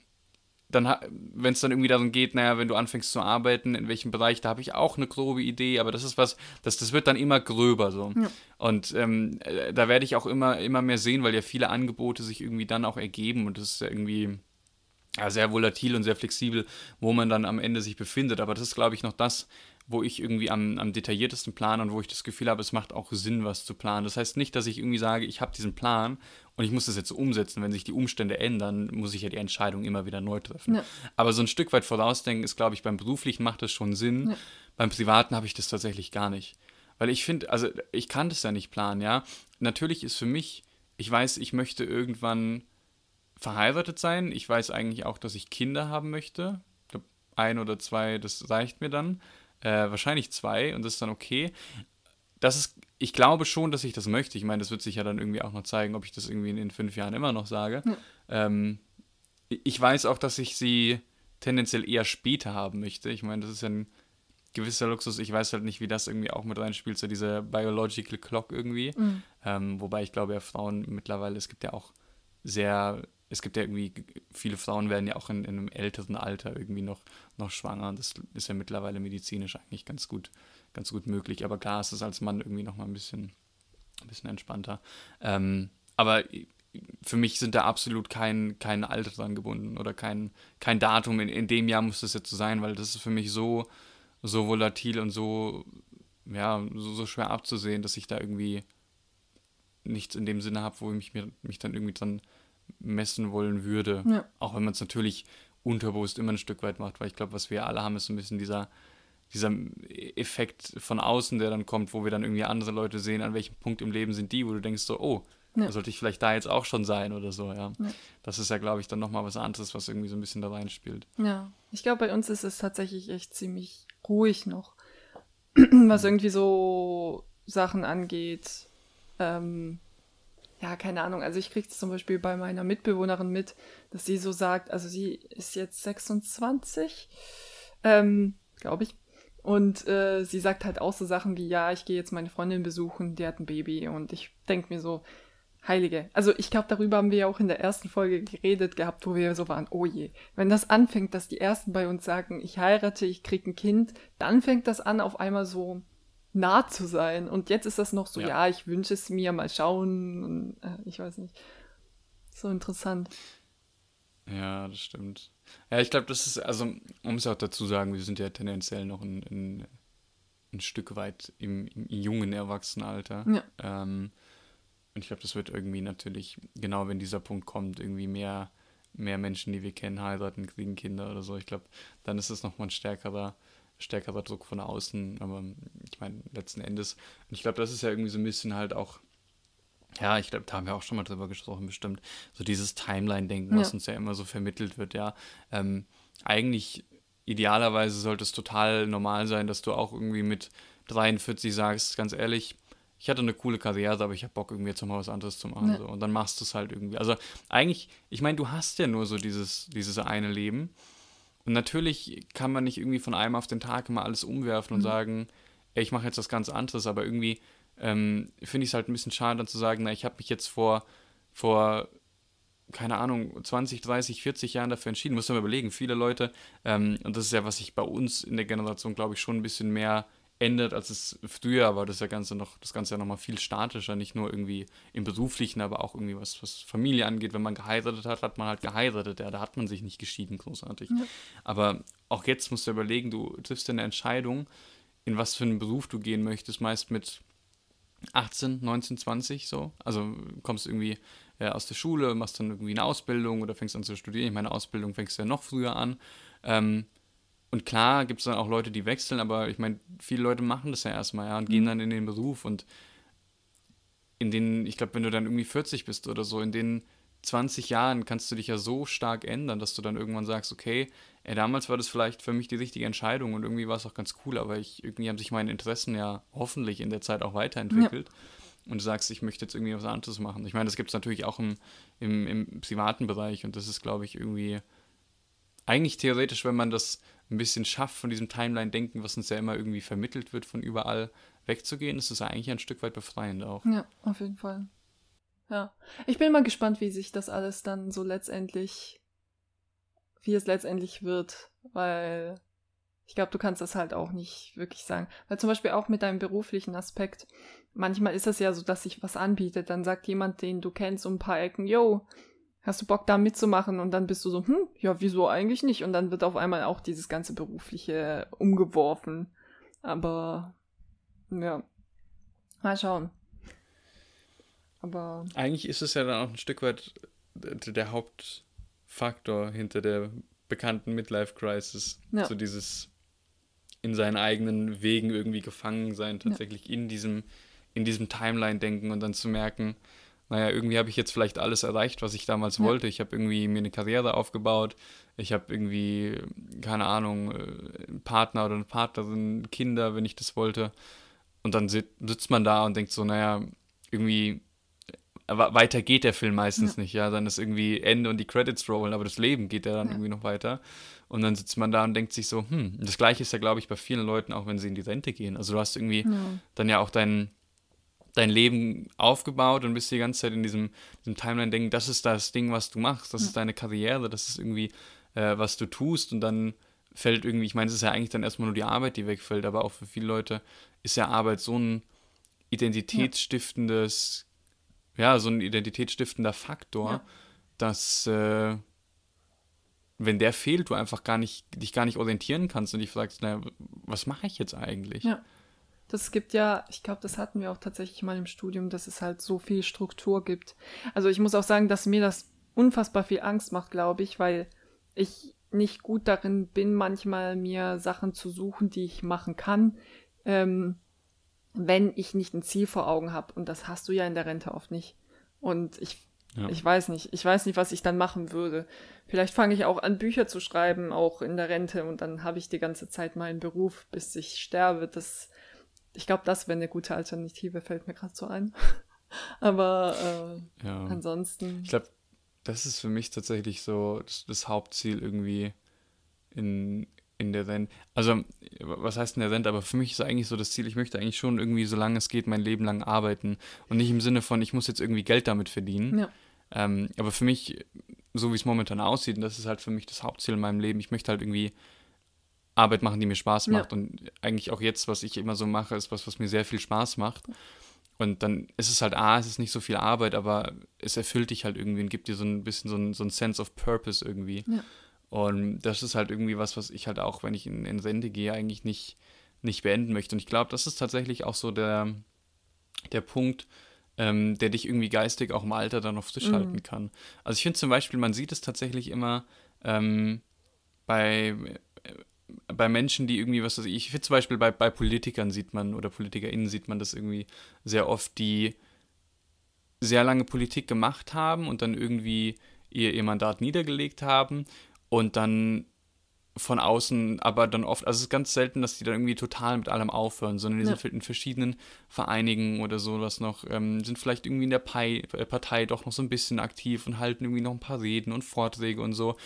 dann, wenn es dann irgendwie darum geht, naja, wenn du anfängst zu arbeiten, in welchem Bereich, da habe ich auch eine grobe Idee, aber das ist was, das, das wird dann immer gröber so. Ja. Und ähm, äh, da werde ich auch immer, immer mehr sehen, weil ja viele Angebote sich irgendwie dann auch ergeben und das ist ja irgendwie ja, sehr volatil und sehr flexibel, wo man dann am Ende sich befindet. Aber das ist, glaube ich, noch das, wo ich irgendwie am, am detailliertesten plane und wo ich das Gefühl habe, es macht auch Sinn, was zu planen. Das heißt nicht, dass ich irgendwie sage, ich habe diesen Plan und ich muss das jetzt umsetzen. Wenn sich die Umstände ändern, muss ich ja die Entscheidung immer wieder neu treffen. Ja. Aber so ein Stück weit vorausdenken ist, glaube ich, beim beruflichen macht das schon Sinn. Ja. Beim privaten habe ich das tatsächlich gar nicht. Weil ich finde, also ich kann das ja nicht planen, ja. Natürlich ist für mich, ich weiß, ich möchte irgendwann verheiratet sein. Ich weiß eigentlich auch, dass ich Kinder haben möchte. Ein oder zwei, das reicht mir dann. Äh, wahrscheinlich zwei und das ist dann okay. Das ist, ich glaube schon, dass ich das möchte. Ich meine, das wird sich ja dann irgendwie auch noch zeigen, ob ich das irgendwie in, in fünf Jahren immer noch sage. Ja. Ähm, ich weiß auch, dass ich sie tendenziell eher später haben möchte. Ich meine, das ist ja ein gewisser Luxus. Ich weiß halt nicht, wie das irgendwie auch mit reinspielt, so diese Biological Clock irgendwie. Mhm. Ähm, wobei ich glaube, ja, Frauen mittlerweile, es gibt ja auch sehr es gibt ja irgendwie, viele Frauen werden ja auch in, in, einem älteren Alter irgendwie noch, noch schwanger. Das ist ja mittlerweile medizinisch eigentlich ganz gut, ganz gut möglich. Aber klar ist es als Mann irgendwie noch mal ein bisschen, ein bisschen entspannter. Ähm, aber für mich sind da absolut kein, kein Alter dran gebunden oder kein, kein Datum. In, in dem Jahr muss das jetzt so sein, weil das ist für mich so, so volatil und so, ja, so, so schwer abzusehen, dass ich da irgendwie nichts in dem Sinne habe, wo ich mich, mich dann irgendwie dran messen wollen würde. Ja. Auch wenn man es natürlich unterbewusst immer ein Stück weit macht, weil ich glaube, was wir alle haben, ist so ein bisschen dieser, dieser Effekt von außen, der dann kommt, wo wir dann irgendwie andere Leute sehen, an welchem Punkt im Leben sind die, wo du denkst so, oh, Ja. Sollte ich vielleicht da jetzt auch schon sein oder so, ja. ja. Das ist ja, glaube ich, dann nochmal was anderes, was irgendwie so ein bisschen da reinspielt. Ja, ich glaube, bei uns ist es tatsächlich echt ziemlich ruhig noch, (clears throat) was irgendwie so Sachen angeht. Ähm, ja, keine Ahnung. Also ich kriege es zum Beispiel bei meiner Mitbewohnerin mit, dass sie so sagt, also sie ist jetzt 26, ähm, glaube ich. Und äh, sie sagt halt auch so Sachen wie, ja, ich gehe jetzt meine Freundin besuchen, die hat ein Baby. Und ich denke mir so, Heilige. Also ich glaube, darüber haben wir ja auch in der ersten Folge geredet gehabt, wo wir so waren, oh je, wenn das anfängt, dass die Ersten bei uns sagen, ich heirate, ich krieg ein Kind, dann fängt das an, auf einmal so nah zu sein. Und jetzt ist das noch so, ja, ja ich wünsche es mir, mal schauen. Und, äh, ich weiß nicht. So interessant. Ja, das stimmt. Ja, ich glaube, das ist, also, man muss auch dazu sagen, wir sind ja tendenziell noch ein, ein, ein Stück weit im, im jungen Erwachsenenalter. Ja. Ähm, und ich glaube, das wird irgendwie natürlich, genau wenn dieser Punkt kommt, irgendwie mehr, mehr Menschen, die wir kennen, heiraten, kriegen Kinder oder so. Ich glaube, dann ist es nochmal ein stärkerer, stärkerer Druck von außen. Aber ich meine, letzten Endes, und ich glaube, das ist ja irgendwie so ein bisschen halt auch, ja, ich glaube, da haben wir auch schon mal drüber gesprochen, bestimmt, so dieses Timeline-Denken, was ja. uns ja immer so vermittelt wird, ja. Ähm, eigentlich, idealerweise sollte es total normal sein, dass du auch irgendwie mit 43 sagst, ganz ehrlich, ich hatte eine coole Karriere, aber ich habe Bock, irgendwie jetzt mal was anderes zu machen. Ja. So. Und dann machst du es halt irgendwie. Also eigentlich, ich meine, du hast ja nur so dieses, dieses eine Leben. Und natürlich kann man nicht irgendwie von einem auf den Tag immer alles umwerfen und mhm. sagen, ey, ich mache jetzt was ganz anderes, aber irgendwie ähm, finde ich es halt ein bisschen schade, dann zu sagen, na, ich habe mich jetzt vor, vor, keine Ahnung, 20, 30, 40 Jahren dafür entschieden. Muss man überlegen, viele Leute, ähm, und das ist ja, was sich bei uns in der Generation, glaube ich, schon ein bisschen mehr ändert, als es früher war. Das ja Ganze noch, das Ganze ja nochmal viel statischer, nicht nur irgendwie im Beruflichen, aber auch irgendwie was, was Familie angeht. Wenn man geheiratet hat, hat man halt geheiratet, ja, da hat man sich nicht geschieden, großartig. Ja. Aber auch jetzt musst du überlegen, du triffst eine Entscheidung, in was für einen Beruf du gehen möchtest, meist mit 18, 19, 20 so. Also kommst irgendwie äh, aus der Schule, machst dann irgendwie eine Ausbildung oder fängst an zu studieren. Ich meine, Ausbildung fängst du ja noch früher an. Ähm, und klar gibt es dann auch Leute, die wechseln, aber ich meine, viele Leute machen das ja erstmal, ja, und gehen mhm. dann in den Beruf und in den, ich glaube, wenn du dann irgendwie 40 bist oder so, in den 20 Jahren kannst du dich ja so stark ändern, dass du dann irgendwann sagst, okay, ey, damals war das vielleicht für mich die richtige Entscheidung und irgendwie war es auch ganz cool, aber ich, irgendwie haben sich meine Interessen ja hoffentlich in der Zeit auch weiterentwickelt. Ja. Und du sagst, ich möchte jetzt irgendwie was anderes machen. Ich meine, das gibt es natürlich auch im, im, im privaten Bereich und das ist, glaube ich, irgendwie eigentlich theoretisch, wenn man das ein bisschen schafft, von diesem Timeline-Denken, was uns ja immer irgendwie vermittelt wird, von überall wegzugehen, ist es eigentlich ein Stück weit befreiend auch. Ja, auf jeden Fall. Ja. Ich bin mal gespannt, wie sich das alles dann so letztendlich, wie es letztendlich wird, weil ich glaube, du kannst das halt auch nicht wirklich sagen. Weil zum Beispiel auch mit deinem beruflichen Aspekt, manchmal ist es ja so, dass sich was anbietet, dann sagt jemand, den du kennst, um ein paar Ecken, yo, hast du Bock da mitzumachen und dann bist du so, hm, ja, wieso eigentlich nicht? Und dann wird auf einmal auch dieses ganze berufliche umgeworfen. Aber ja, mal schauen. Aber eigentlich ist es ja dann auch ein Stück weit der Hauptfaktor hinter der bekannten Midlife Crisis. Ja. So dieses in seinen eigenen Wegen irgendwie gefangen sein, tatsächlich ja. in diesem in diesem Timeline denken und dann zu merken, naja, irgendwie habe ich jetzt vielleicht alles erreicht, was ich damals ja. wollte. Ich habe irgendwie mir eine Karriere aufgebaut. Ich habe irgendwie, keine Ahnung, äh, einen Partner oder eine Partnerin, Kinder, wenn ich das wollte. Und dann sitzt man da und denkt so, naja, irgendwie äh, weiter geht der Film meistens ja. nicht, ja. Dann ist irgendwie Ende und die Credits rollen, aber das Leben geht ja dann ja. irgendwie noch weiter. Und dann sitzt man da und denkt sich so, hm, das gleiche ist ja, glaube ich, bei vielen Leuten, auch wenn sie in die Rente gehen. Also du hast irgendwie ja. dann ja auch deinen dein Leben aufgebaut und bist die ganze Zeit in diesem, diesem Timeline-Denken, das ist das Ding, was du machst, das ja. ist deine Karriere, das ist irgendwie, äh, was du tust und dann fällt irgendwie, ich meine, es ist ja eigentlich dann erstmal nur die Arbeit, die wegfällt, aber auch für viele Leute ist ja Arbeit so ein identitätsstiftendes, ja, ja so ein identitätsstiftender Faktor, ja. dass äh, wenn der fehlt, du einfach gar nicht, dich gar nicht orientieren kannst und dich fragst, naja, was mache ich jetzt eigentlich? Ja. Das gibt ja, ich glaube, das hatten wir auch tatsächlich mal im Studium, dass es halt so viel Struktur gibt. Also ich muss auch sagen, dass mir das unfassbar viel Angst macht, glaube ich, weil ich nicht gut darin bin, manchmal mir Sachen zu suchen, die ich machen kann, ähm, wenn ich nicht ein Ziel vor Augen habe. Und das hast du ja in der Rente oft nicht. Und ich, ja. ich weiß nicht, ich weiß nicht, was ich dann machen würde. Vielleicht fange ich auch an, Bücher zu schreiben, auch in der Rente, und dann habe ich die ganze Zeit meinen Beruf, bis ich sterbe. Das, ich glaube, das wäre eine gute Alternative, fällt mir gerade so ein. (laughs) Aber äh, ja. ansonsten. Ich glaube, das ist für mich tatsächlich so das, das Hauptziel irgendwie in, in der Rente. Also, was heißt in der Rente? Aber für mich ist eigentlich so das Ziel, ich möchte eigentlich schon irgendwie, solange es geht, mein Leben lang arbeiten. Und nicht im Sinne von, ich muss jetzt irgendwie Geld damit verdienen. Ja. Ähm, aber für mich, so wie es momentan aussieht, und das ist halt für mich das Hauptziel in meinem Leben, ich möchte halt irgendwie Arbeit machen, die mir Spaß macht. Ja. Und eigentlich auch jetzt, was ich immer so mache, ist was, was mir sehr viel Spaß macht. Und dann ist es halt, ah, es ist nicht so viel Arbeit, aber es erfüllt dich halt irgendwie und gibt dir so ein bisschen so ein, so ein Sense of Purpose irgendwie. Ja. Und das ist halt irgendwie was, was ich halt auch, wenn ich in, in Sende gehe, eigentlich nicht, nicht beenden möchte. Und ich glaube, das ist tatsächlich auch so der, der Punkt, ähm, der dich irgendwie geistig auch im Alter dann auf Tisch mhm. halten kann. Also ich finde zum Beispiel, man sieht es tatsächlich immer ähm, bei, bei Menschen, die irgendwie, was weiß ich, ich finde zum Beispiel bei, bei Politikern sieht man oder PolitikerInnen sieht man das irgendwie sehr oft, die sehr lange Politik gemacht haben und dann irgendwie ihr, ihr Mandat niedergelegt haben und dann von außen, aber dann oft, also es ist ganz selten, dass die dann irgendwie total mit allem aufhören, sondern die ja. sind in verschiedenen Vereinigen oder sowas noch, ähm, sind vielleicht irgendwie in der Pai, äh, Partei doch noch so ein bisschen aktiv und halten irgendwie noch ein paar Reden und Vorträge und so.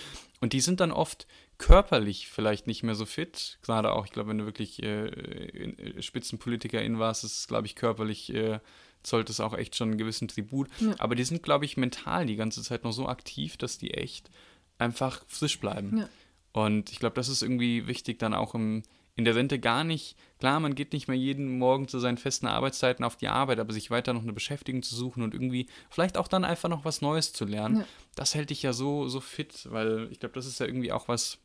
Und die sind dann oft körperlich vielleicht nicht mehr so fit, gerade auch, ich glaube, wenn du wirklich äh, äh Spitzenpolitikerin warst, ist glaube ich, körperlich äh, zollt es auch echt schon einen gewissen Tribut. Ja. Aber die sind, glaube ich, mental die ganze Zeit noch so aktiv, dass die echt einfach frisch bleiben. Ja. Und ich glaube, das ist irgendwie wichtig dann auch im, in der Rente gar nicht. Klar, man geht nicht mehr jeden Morgen zu seinen festen Arbeitszeiten auf die Arbeit, aber sich weiter noch eine Beschäftigung zu suchen und irgendwie vielleicht auch dann einfach noch was Neues zu lernen, ja. das hält dich ja so, so fit, weil ich glaube, das ist ja irgendwie auch was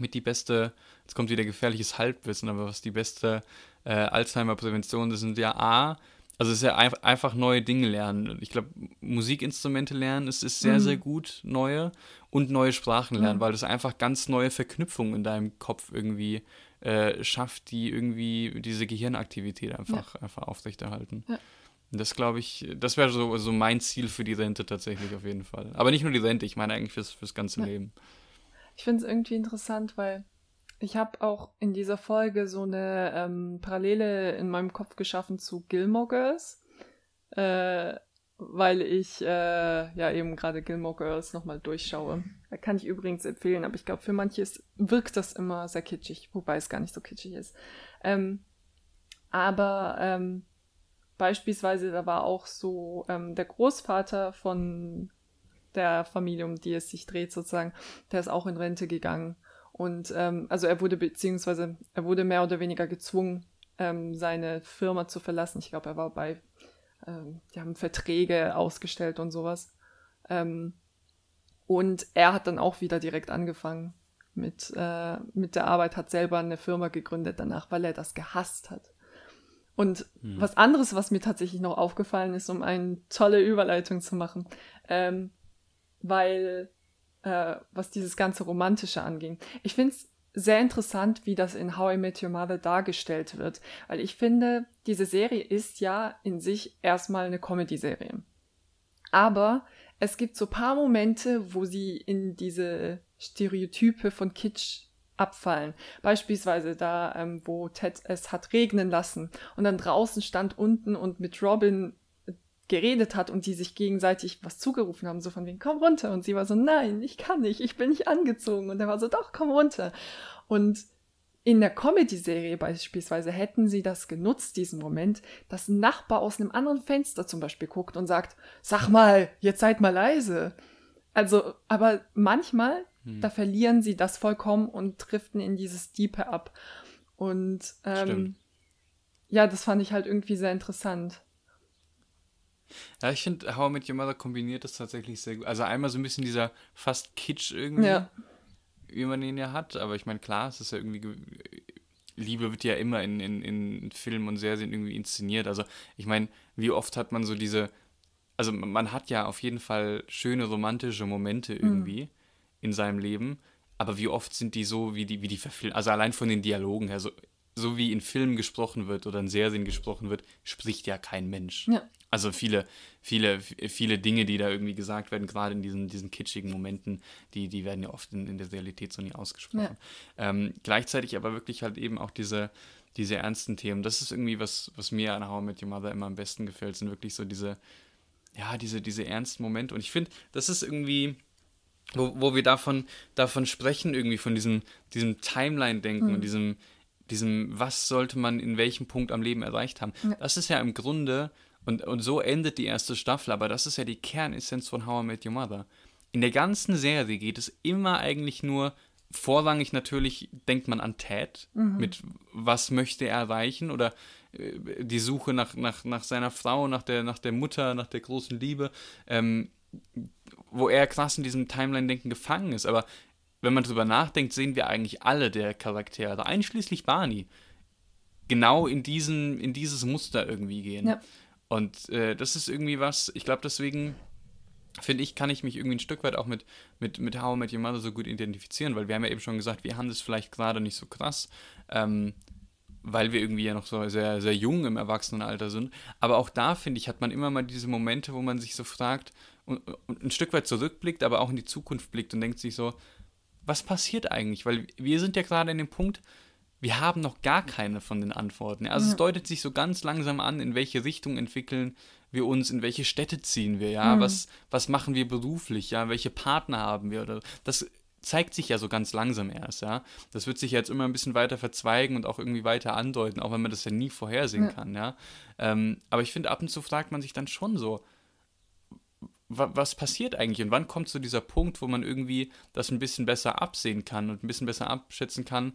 mit die beste, jetzt kommt wieder gefährliches Halbwissen, aber was die beste äh, Alzheimer-Prävention, das sind ja A, also es ist ja einfach neue Dinge lernen. Ich glaube, Musikinstrumente lernen ist, ist sehr, mhm. sehr gut, neue und neue Sprachen lernen, mhm. weil das einfach ganz neue Verknüpfungen in deinem Kopf irgendwie äh, schafft, die irgendwie diese Gehirnaktivität einfach, ja. einfach aufrechterhalten. Ja. Das glaube ich, das wäre so, so mein Ziel für die Rente tatsächlich auf jeden Fall. Aber nicht nur die Rente, ich meine eigentlich fürs, fürs ganze ja. Leben. Ich finde es irgendwie interessant, weil ich habe auch in dieser Folge so eine ähm, Parallele in meinem Kopf geschaffen zu Gilmore Girls, äh, weil ich äh, ja eben gerade Gilmore Girls nochmal durchschaue. Da kann ich übrigens empfehlen, aber ich glaube, für manche ist, wirkt das immer sehr kitschig, wobei es gar nicht so kitschig ist. Ähm, aber ähm, beispielsweise, da war auch so ähm, der Großvater von der Familie, um die es sich dreht, sozusagen, der ist auch in Rente gegangen. Und ähm, also er wurde beziehungsweise er wurde mehr oder weniger gezwungen, ähm, seine Firma zu verlassen. Ich glaube, er war bei, ähm, die haben Verträge ausgestellt und sowas. Ähm, und er hat dann auch wieder direkt angefangen mit, äh, mit der Arbeit, hat selber eine Firma gegründet danach, weil er das gehasst hat. Und hm. was anderes, was mir tatsächlich noch aufgefallen ist, um eine tolle Überleitung zu machen, ähm, weil äh, was dieses ganze Romantische anging. Ich finde es sehr interessant, wie das in How I Met Your Mother dargestellt wird, weil ich finde, diese Serie ist ja in sich erstmal eine Comedy-Serie. Aber es gibt so paar Momente, wo sie in diese Stereotype von Kitsch abfallen. Beispielsweise da, ähm, wo Ted es hat regnen lassen und dann draußen stand unten und mit Robin geredet hat und die sich gegenseitig was zugerufen haben, so von wegen, komm runter. Und sie war so, nein, ich kann nicht, ich bin nicht angezogen. Und er war so, doch, komm runter. Und in der Comedy-Serie beispielsweise hätten sie das genutzt, diesen Moment, dass ein Nachbar aus einem anderen Fenster zum Beispiel guckt und sagt, sag mal, jetzt seid mal leise. Also, aber manchmal, hm. da verlieren sie das vollkommen und driften in dieses Diepe ab. Und ähm, ja, das fand ich halt irgendwie sehr interessant. Ja, ich finde, How I Met Your Mother kombiniert das tatsächlich sehr gut. Also einmal so ein bisschen dieser fast Kitsch irgendwie, ja. wie man ihn ja hat. Aber ich meine, klar, es ist ja irgendwie. Liebe wird ja immer in, in, in Filmen und Serien irgendwie inszeniert. Also ich meine, wie oft hat man so diese. Also man hat ja auf jeden Fall schöne romantische Momente mhm. irgendwie mhm. in seinem Leben. Aber wie oft sind die so, wie die, wie die verfilmt, also allein von den Dialogen her, so, so wie in Filmen gesprochen wird oder in Serien gesprochen wird, spricht ja kein Mensch. Ja. Also viele, viele, viele Dinge, die da irgendwie gesagt werden, gerade in diesen, diesen kitschigen Momenten, die, die werden ja oft in, in der Realität so nie ausgesprochen. Ja. Ähm, gleichzeitig aber wirklich halt eben auch diese, diese ernsten Themen. Das ist irgendwie was, was mir an How I Met Your Mother immer am besten gefällt, sind wirklich so diese, ja, diese, diese ernsten Momente. Und ich finde, das ist irgendwie, wo, wo wir davon, davon sprechen, irgendwie von diesem, diesem Timeline-Denken mhm. und diesem, diesem, was sollte man in welchem Punkt am Leben erreicht haben. Ja. Das ist ja im Grunde und, und so endet die erste Staffel, aber das ist ja die Kernessenz von How I Met Your Mother. In der ganzen Serie geht es immer eigentlich nur, vorrangig natürlich denkt man an Ted, mhm. mit was möchte er erreichen oder äh, die Suche nach, nach, nach seiner Frau, nach der, nach der Mutter, nach der großen Liebe, ähm, wo er krass in diesem Timeline-Denken gefangen ist. Aber wenn man drüber nachdenkt, sehen wir eigentlich alle der Charaktere, einschließlich Barney, genau in, diesen, in dieses Muster irgendwie gehen. Ja. Und äh, das ist irgendwie was, ich glaube, deswegen finde ich, kann ich mich irgendwie ein Stück weit auch mit, mit, mit How I Met Your Mother so gut identifizieren, weil wir haben ja eben schon gesagt, wir haben das vielleicht gerade nicht so krass, ähm, weil wir irgendwie ja noch so sehr, sehr jung im Erwachsenenalter sind. Aber auch da, finde ich, hat man immer mal diese Momente, wo man sich so fragt und, und ein Stück weit zurückblickt, aber auch in die Zukunft blickt und denkt sich so, was passiert eigentlich? Weil wir sind ja gerade in dem Punkt, wir haben noch gar keine von den Antworten. Also ja. es deutet sich so ganz langsam an, in welche Richtung entwickeln wir uns, in welche Städte ziehen wir, ja, mhm. was, was machen wir beruflich, ja, welche Partner haben wir oder das zeigt sich ja so ganz langsam erst, ja. Das wird sich jetzt immer ein bisschen weiter verzweigen und auch irgendwie weiter andeuten, auch wenn man das ja nie vorhersehen ja. kann, ja. Ähm, aber ich finde, ab und zu fragt man sich dann schon so, was passiert eigentlich und wann kommt so dieser Punkt, wo man irgendwie das ein bisschen besser absehen kann und ein bisschen besser abschätzen kann,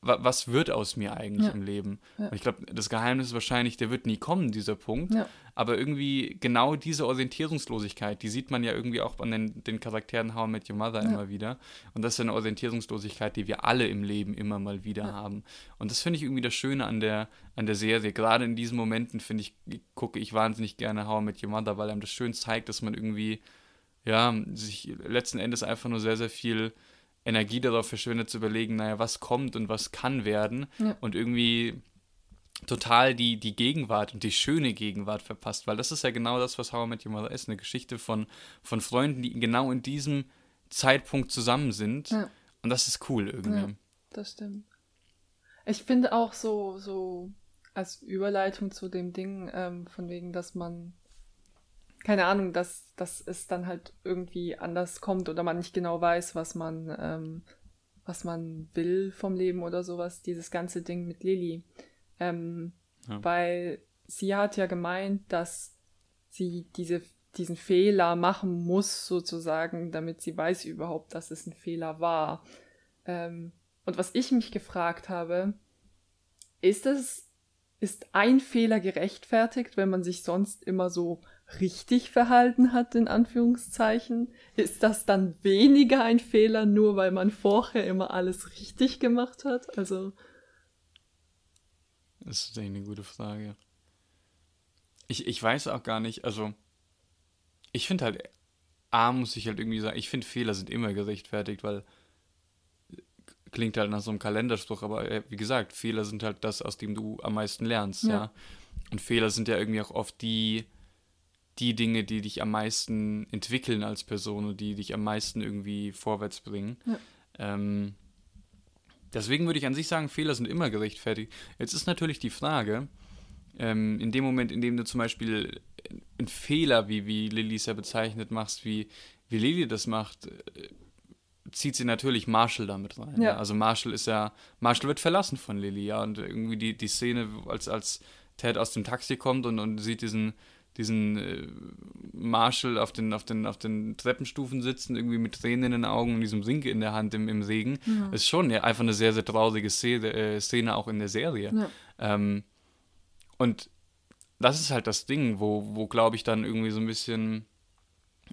was wird aus mir eigentlich ja. im Leben? Ja. ich glaube, das Geheimnis ist wahrscheinlich, der wird nie kommen, dieser Punkt. Ja. Aber irgendwie genau diese Orientierungslosigkeit, die sieht man ja irgendwie auch an den, den Charakteren How I Met Your Mother immer wieder. Und das ist eine Orientierungslosigkeit, die wir alle im Leben immer mal wieder haben. Und das finde ich irgendwie das Schöne an der, an der Serie. Gerade in diesen Momenten, finde ich, gucke ich wahnsinnig gerne How I Met Your Mother, weil einem das schön zeigt, dass man irgendwie, ja, sich letzten Endes einfach nur sehr, sehr viel Energie darauf verschwendet, zu überlegen, naja, was kommt und was kann werden ja. und irgendwie total die, die Gegenwart und die schöne Gegenwart verpasst, weil das ist ja genau das, was How I Met Your Mother ist, eine Geschichte von, von Freunden, die genau in diesem Zeitpunkt zusammen sind ja. und das ist cool irgendwie. Ja, das stimmt. Ich finde auch so, so als Überleitung zu dem Ding, ähm, von wegen, dass man keine Ahnung, dass, dass es dann halt irgendwie anders kommt oder man nicht genau weiß, was man, ähm, was man will vom Leben oder sowas, dieses ganze Ding mit Lilly. Ähm, ja. Weil sie hat ja gemeint, dass sie diese, diesen Fehler machen muss, sozusagen, damit sie weiß überhaupt, dass es ein Fehler war. Ähm, und was ich mich gefragt habe, ist es, ist ein Fehler gerechtfertigt, wenn man sich sonst immer so richtig verhalten hat, in Anführungszeichen, ist das dann weniger ein Fehler, nur weil man vorher immer alles richtig gemacht hat? Also. Das ist eine gute Frage. Ich, ich weiß auch gar nicht, also ich finde halt, A muss ich halt irgendwie sagen, ich finde Fehler sind immer gerechtfertigt, weil klingt halt nach so einem Kalenderspruch, aber äh, wie gesagt, Fehler sind halt das, aus dem du am meisten lernst, ja. ja? Und Fehler sind ja irgendwie auch oft die, die Dinge, die dich am meisten entwickeln als Person und die dich am meisten irgendwie vorwärts bringen. Ja. Ähm, deswegen würde ich an sich sagen, Fehler sind immer gerechtfertigt. Jetzt ist natürlich die Frage, ähm, in dem Moment, in dem du zum Beispiel einen Fehler, wie, wie Lilly es ja bezeichnet, machst, wie, wie Lilly das macht, äh, zieht sie natürlich Marshall damit rein. Ja. Also Marshall ist ja, Marshall wird verlassen von Lilly, ja, und irgendwie die, die Szene, als, als Ted aus dem Taxi kommt und, und sieht diesen diesen äh, Marshall auf den, auf, den, auf den Treppenstufen sitzen, irgendwie mit Tränen in den Augen und diesem Sink in der Hand im, im Regen, ja. ist schon ja, einfach eine sehr, sehr traurige Szene, äh, Szene auch in der Serie. Ja. Ähm, und das ist halt das Ding, wo, wo glaube ich dann irgendwie so ein bisschen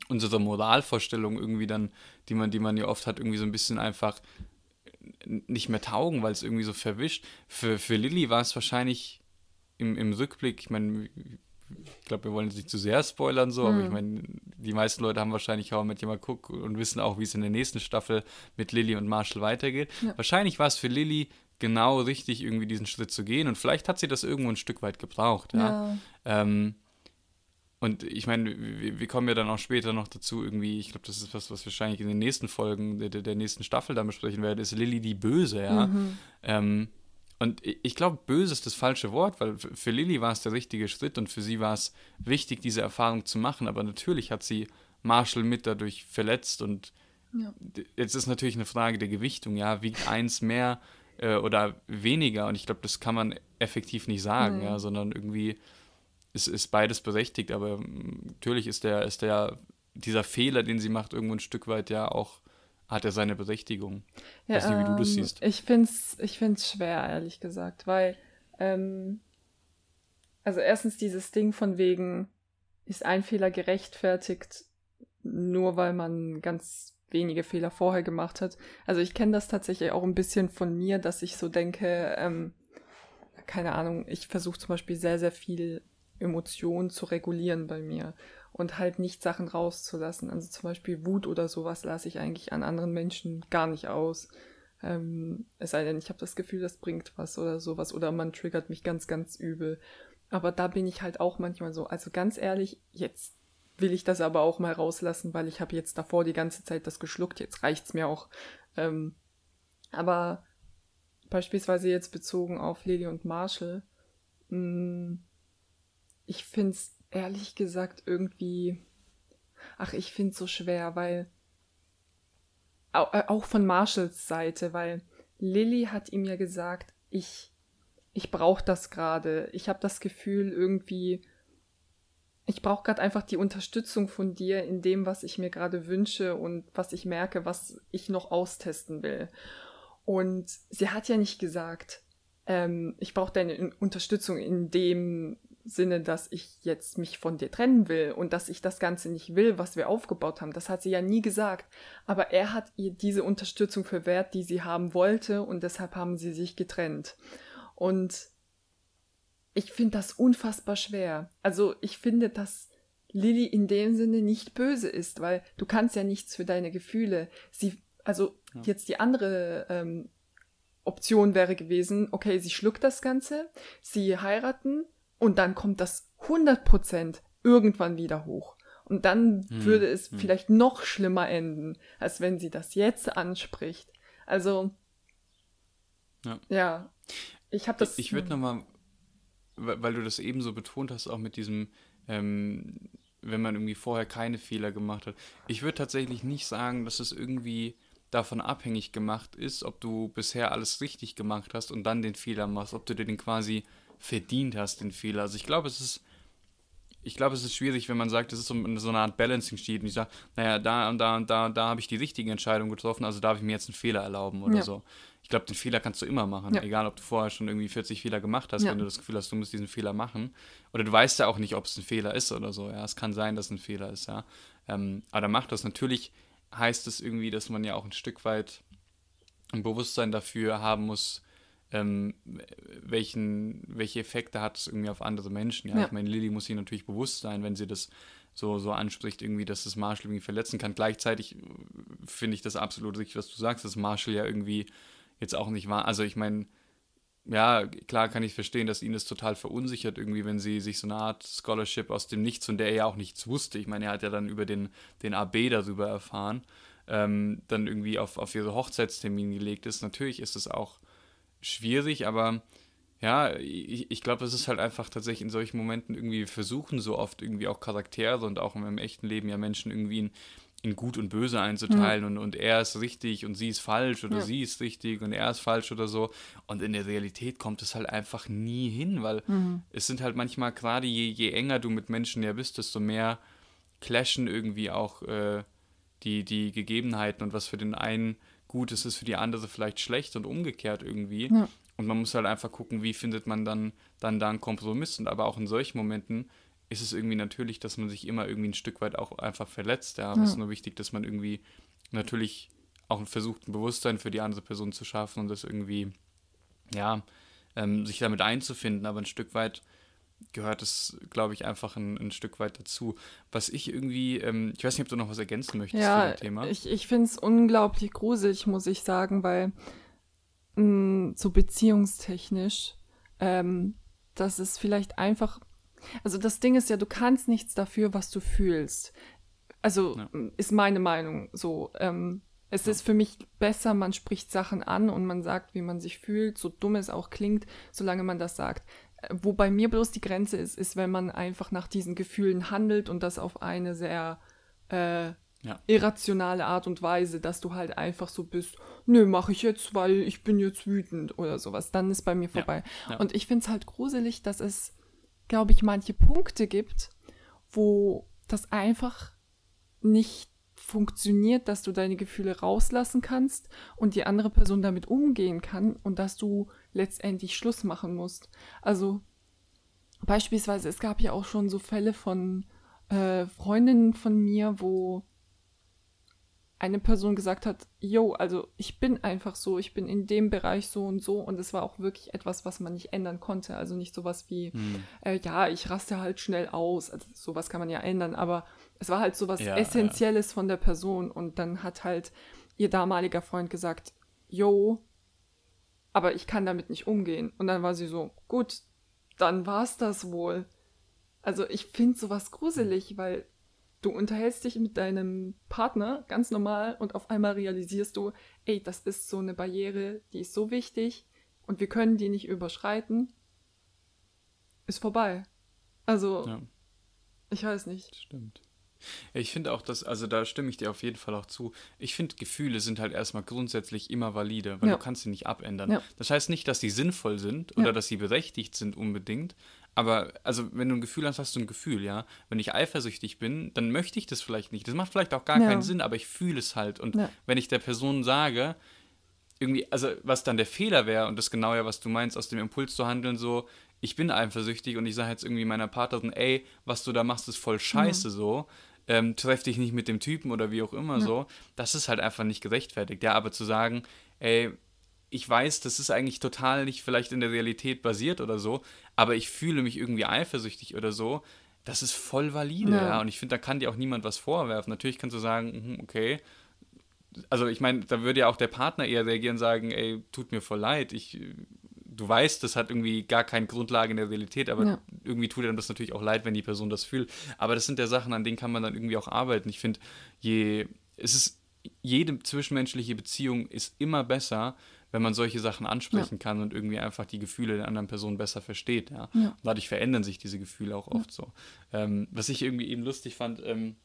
unsere Moralvorstellung irgendwie dann, die man, die man ja oft hat, irgendwie so ein bisschen einfach nicht mehr taugen, weil es irgendwie so verwischt. Für, für Lilly war es wahrscheinlich im, im Rückblick, ich meine, ich glaube, wir wollen jetzt nicht zu sehr spoilern, so, mhm. aber ich hm. meine, die meisten Leute haben wahrscheinlich auch mit jemand guckt und wissen auch, wie es in der nächsten Staffel mit Lilly und Marshall weitergeht. Ja. Wahrscheinlich war es für Lilly genau richtig, irgendwie diesen Schritt zu gehen und vielleicht hat sie das irgendwo ein Stück weit gebraucht, ja. ja. Ähm, und ich meine, wir, wir, kommen ja dann auch später noch dazu, irgendwie, ich glaube, das ist was, was wir wahrscheinlich in den nächsten Folgen der, der nächsten Staffel dann besprechen werden, ist Lilly die Böse, ja. Mhm. Ähm, und ich glaube, böse ist das falsche Wort, weil für Lilly war es der richtige Schritt und für sie war es wichtig, diese Erfahrung zu machen. Aber natürlich hat sie Marshall mit dadurch verletzt und ja. jetzt ist natürlich eine Frage der Gewichtung, ja, wiegt eins mehr äh, oder weniger? Und ich glaube, das kann man effektiv nicht sagen, mhm. ja, sondern irgendwie ist, ist beides berechtigt. Aber natürlich ist der, ist der, dieser Fehler, den sie macht, irgendwo ein Stück weit ja auch hat er seine Berechtigung. Ja, weiß nicht, wie du das ähm, siehst. Ich finde es ich find's schwer, ehrlich gesagt, weil, ähm, also erstens dieses Ding von wegen, ist ein Fehler gerechtfertigt, nur weil man ganz wenige Fehler vorher gemacht hat. Also ich kenne das tatsächlich auch ein bisschen von mir, dass ich so denke, ähm, keine Ahnung, ich versuche zum Beispiel sehr, sehr viel Emotionen zu regulieren bei mir und halt nicht Sachen rauszulassen. Also zum Beispiel Wut oder sowas lasse ich eigentlich an anderen Menschen gar nicht aus. Ähm, es sei denn, ich habe das Gefühl, das bringt was oder sowas oder man triggert mich ganz, ganz übel. Aber da bin ich halt auch manchmal so. Also ganz ehrlich, jetzt will ich das aber auch mal rauslassen, weil ich habe jetzt davor die ganze Zeit das geschluckt, jetzt reicht's mir auch. Ähm, aber beispielsweise jetzt bezogen auf Lily und Marshall, mh, mm, ich find's ehrlich gesagt irgendwie, ach, ich find's so schwer, weil äh, auch von Marshalls Seite, weil Lily hat ihm ja gesagt, ich ich brauche das gerade. Ich habe das Gefühl irgendwie ich brauche gerade einfach die Unterstützung von dir in dem, was ich mir gerade wünsche und was ich merke, was ich noch austesten will. Und sie hat ja nicht gesagt, ähm, ich brauche deine Unterstützung in dem Sinne, dass ich jetzt mich von dir trennen will und dass ich das Ganze nicht will, was wir aufgebaut haben. Das hat sie ja nie gesagt. Aber er hat ihr diese Unterstützung verwehrt, die sie haben wollte und deshalb haben sie sich getrennt. Und ich finde das unfassbar schwer. Also ich finde, dass Lilly in dem Sinne nicht böse ist, weil du kannst ja nichts für deine Gefühle. Sie, also ja. jetzt die andere ähm, Option wäre gewesen, okay, sie schluckt das Ganze, sie heiraten und dann kommt das 100% irgendwann wieder hoch. Und dann hm. würde es hm. vielleicht noch schlimmer enden, als wenn sie das jetzt anspricht. Also, ja, ja ich habe das. Ich würde nochmal weil du das eben so betont hast, auch mit diesem, ähm, wenn man irgendwie vorher keine Fehler gemacht hat. Ich würde tatsächlich nicht sagen, dass es irgendwie davon abhängig gemacht ist, ob du bisher alles richtig gemacht hast und dann den Fehler machst, ob du dir den quasi verdient hast, den Fehler. Also ich glaube, es ist, ich glaube, es ist schwierig, wenn man sagt, es ist so, so eine Art Balancing-Sheet und ich sage, naja, da und da und da, da habe ich die richtige Entscheidung getroffen, also darf ich mir jetzt einen Fehler erlauben oder ja. so ich glaube, den Fehler kannst du immer machen. Ja. Egal, ob du vorher schon irgendwie 40 Fehler gemacht hast, ja. wenn du das Gefühl hast, du musst diesen Fehler machen. Oder du weißt ja auch nicht, ob es ein Fehler ist oder so. Ja, es kann sein, dass es ein Fehler ist, ja. Ähm, aber dann macht das. Natürlich heißt es irgendwie, dass man ja auch ein Stück weit ein Bewusstsein dafür haben muss, ähm, welchen, welche Effekte hat es irgendwie auf andere Menschen. Ja, ja. ich meine, Lilly muss sich natürlich bewusst sein, wenn sie das so, so anspricht, irgendwie, dass das Marshall irgendwie verletzen kann. Gleichzeitig finde ich das absolut richtig, was du sagst, dass Marshall ja irgendwie jetzt auch nicht war. Also ich meine, ja, klar kann ich verstehen, dass ihn das total verunsichert, irgendwie, wenn sie sich so eine Art Scholarship aus dem Nichts, von der er ja auch nichts wusste. Ich meine, er hat ja dann über den, den AB darüber erfahren, ähm, dann irgendwie auf, auf ihre Hochzeitstermin gelegt ist. Natürlich ist es auch schwierig, aber ja, ich, ich glaube, es ist halt einfach tatsächlich in solchen Momenten irgendwie versuchen so oft irgendwie auch Charaktere und auch im, im echten Leben ja Menschen irgendwie in, in Gut und Böse einzuteilen mhm. und, und er ist richtig und sie ist falsch oder ja. sie ist richtig und er ist falsch oder so. Und in der Realität kommt es halt einfach nie hin, weil mhm. es sind halt manchmal gerade je, je enger du mit Menschen ja bist, desto mehr clashen irgendwie auch äh, die, die Gegebenheiten und was für den einen gut ist, ist für die andere vielleicht schlecht und umgekehrt irgendwie. Ja. Und man muss halt einfach gucken, wie findet man dann, dann da einen Kompromiss. Und aber auch in solchen Momenten ist es irgendwie natürlich, dass man sich immer irgendwie ein Stück weit auch einfach verletzt. Ja, aber ja. es ist nur wichtig, dass man irgendwie natürlich auch versucht, ein Bewusstsein für die andere Person zu schaffen und das irgendwie, ja, ähm, sich damit einzufinden. Aber ein Stück weit gehört es, glaube ich, einfach ein, ein, Stück weit dazu. Was ich irgendwie, ähm, ich weiß nicht, ob du noch was ergänzen möchtest ja, zu dem Thema. Ich, ich finde es unglaublich gruselig, muss ich sagen, weil mh, mm, so beziehungstechnisch, ähm, dass es vielleicht einfach Also das Ding ist ja, du kannst nichts dafür, was du fühlst. Also ja. ist meine Meinung so. Ähm, es ja. ist für mich besser, man spricht Sachen an und man sagt, wie man sich fühlt, so dumm es auch klingt, solange man das sagt. Wo bei mir bloß die Grenze ist, ist, wenn man einfach nach diesen Gefühlen handelt und das auf eine sehr äh, ja. irrationale Art und Weise, dass du halt einfach so bist, nö, mache ich jetzt, weil ich bin jetzt wütend oder sowas. Dann ist bei mir vorbei. Ja. Ja. Und ich finde es halt gruselig, dass es, glaube ich, manche Punkte gibt, wo das einfach nicht funktioniert, dass du deine Gefühle rauslassen kannst und die andere Person damit umgehen kann und dass du letztendlich Schluss machen musst. Also beispielsweise, es gab ja auch schon so Fälle von äh, Freundinnen von mir, wo eine Person gesagt hat, yo, also ich bin einfach so, ich bin in dem Bereich so und so und es war auch wirklich etwas, was man nicht ändern konnte. Also nicht sowas wie, hm. äh, ja, ich raste halt schnell aus, also sowas kann man ja ändern, aber es war halt sowas ja, Essentielles ja. von der Person und dann hat halt ihr damaliger Freund gesagt, yo, aber ich kann damit nicht umgehen. Und dann war sie so, gut, dann war's das wohl. Also ich finde sowas gruselig, weil du unterhältst dich mit deinem Partner ganz normal und auf einmal realisierst du, ey, das ist so eine Barriere, die ist so wichtig und wir können die nicht überschreiten. Ist vorbei. Also, ja. ich weiß nicht. Stimmt. Ich finde auch, dass, also da stimme ich dir auf jeden Fall auch zu. Ich finde, Gefühle sind halt erstmal grundsätzlich immer valide, weil ja. du kannst sie nicht abändern. Ja. Das heißt nicht, dass sie sinnvoll sind oder ja. dass sie berechtigt sind unbedingt, aber also wenn du ein Gefühl hast, hast du ein Gefühl, ja. Wenn ich eifersüchtig bin, dann möchte ich das vielleicht nicht. Das macht vielleicht auch gar keinen Sinn, aber ich fühle es halt. Und wenn ich der Person sage, irgendwie, also was dann der Fehler wäre, und das genau ja, was du meinst, aus dem Impuls zu handeln, so, ich bin eifersüchtig und ich sage jetzt irgendwie meiner Partnerin, ey, was du da machst, ist voll scheiße mhm. so. Ähm, treff dich nicht mit dem Typen oder wie auch immer ja. so. Das ist halt einfach nicht gerechtfertigt. Ja, aber zu sagen, ey, ich weiß, das ist eigentlich total nicht vielleicht in der Realität basiert oder so, aber ich fühle mich irgendwie eifersüchtig oder so, das ist voll valide, ja. ja? Und ich finde, da kann dir auch niemand was vorwerfen. Natürlich kannst du sagen, mhm, okay, also ich meine, da würde ja auch der Partner eher reagieren und sagen, ey, tut mir voll leid, ich, du weißt, das hat irgendwie gar keine Grundlage in der Realität, aber ja. irgendwie tut einem das natürlich auch leid, wenn die Person das fühlt. Aber das sind ja Sachen, an denen kann man dann irgendwie auch arbeiten. Ich finde, je, es ist, jede zwischenmenschliche Beziehung ist immer besser, wenn man solche Sachen ansprechen ja. kann und irgendwie einfach die Gefühle der anderen Person besser versteht. Ja? ja. Dadurch verändern sich diese Gefühle auch oft so. Ähm, was ich irgendwie eben lustig fand, ähm,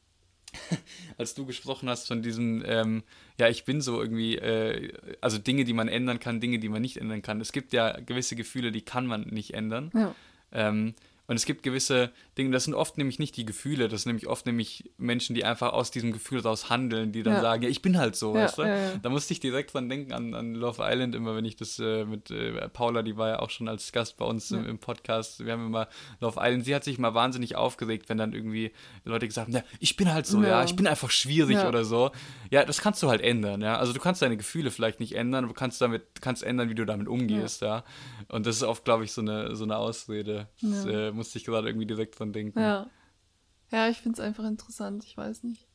(laughs) als du gesprochen hast von diesem, ähm, ja, ich bin so irgendwie, äh, also Dinge, die man ändern kann, Dinge, die man nicht ändern kann. Es gibt ja gewisse Gefühle, die kann man nicht ändern. Ja. Ähm, und es gibt gewisse Dinge, das sind oft nämlich nicht die Gefühle, das sind nämlich oft nämlich Menschen, die einfach aus diesem Gefühl raus handeln, die dann ja. sagen, ja, ich bin halt so, ja, weißt du? Ja, da musste ich direkt dran denken, an, an Love Island, immer wenn ich das äh, mit äh, Paula, die war ja auch schon als Gast bei uns im, im, Podcast, wir haben immer Love Island, sie hat sich mal wahnsinnig aufgeregt, wenn dann irgendwie Leute gesagt haben, ja, ich bin halt so, ja, ich bin einfach schwierig oder so. Ja, das kannst du halt ändern, ja. Also du kannst deine Gefühle vielleicht nicht ändern, aber du kannst damit, kannst ändern, wie du damit umgehst, ja. Und das ist oft, glaube ich, so eine, so eine Ausrede. Das, äh, musste ich gerade irgendwie direkt dran denken. Ja. Ja, ich finde es einfach interessant, ich weiß nicht.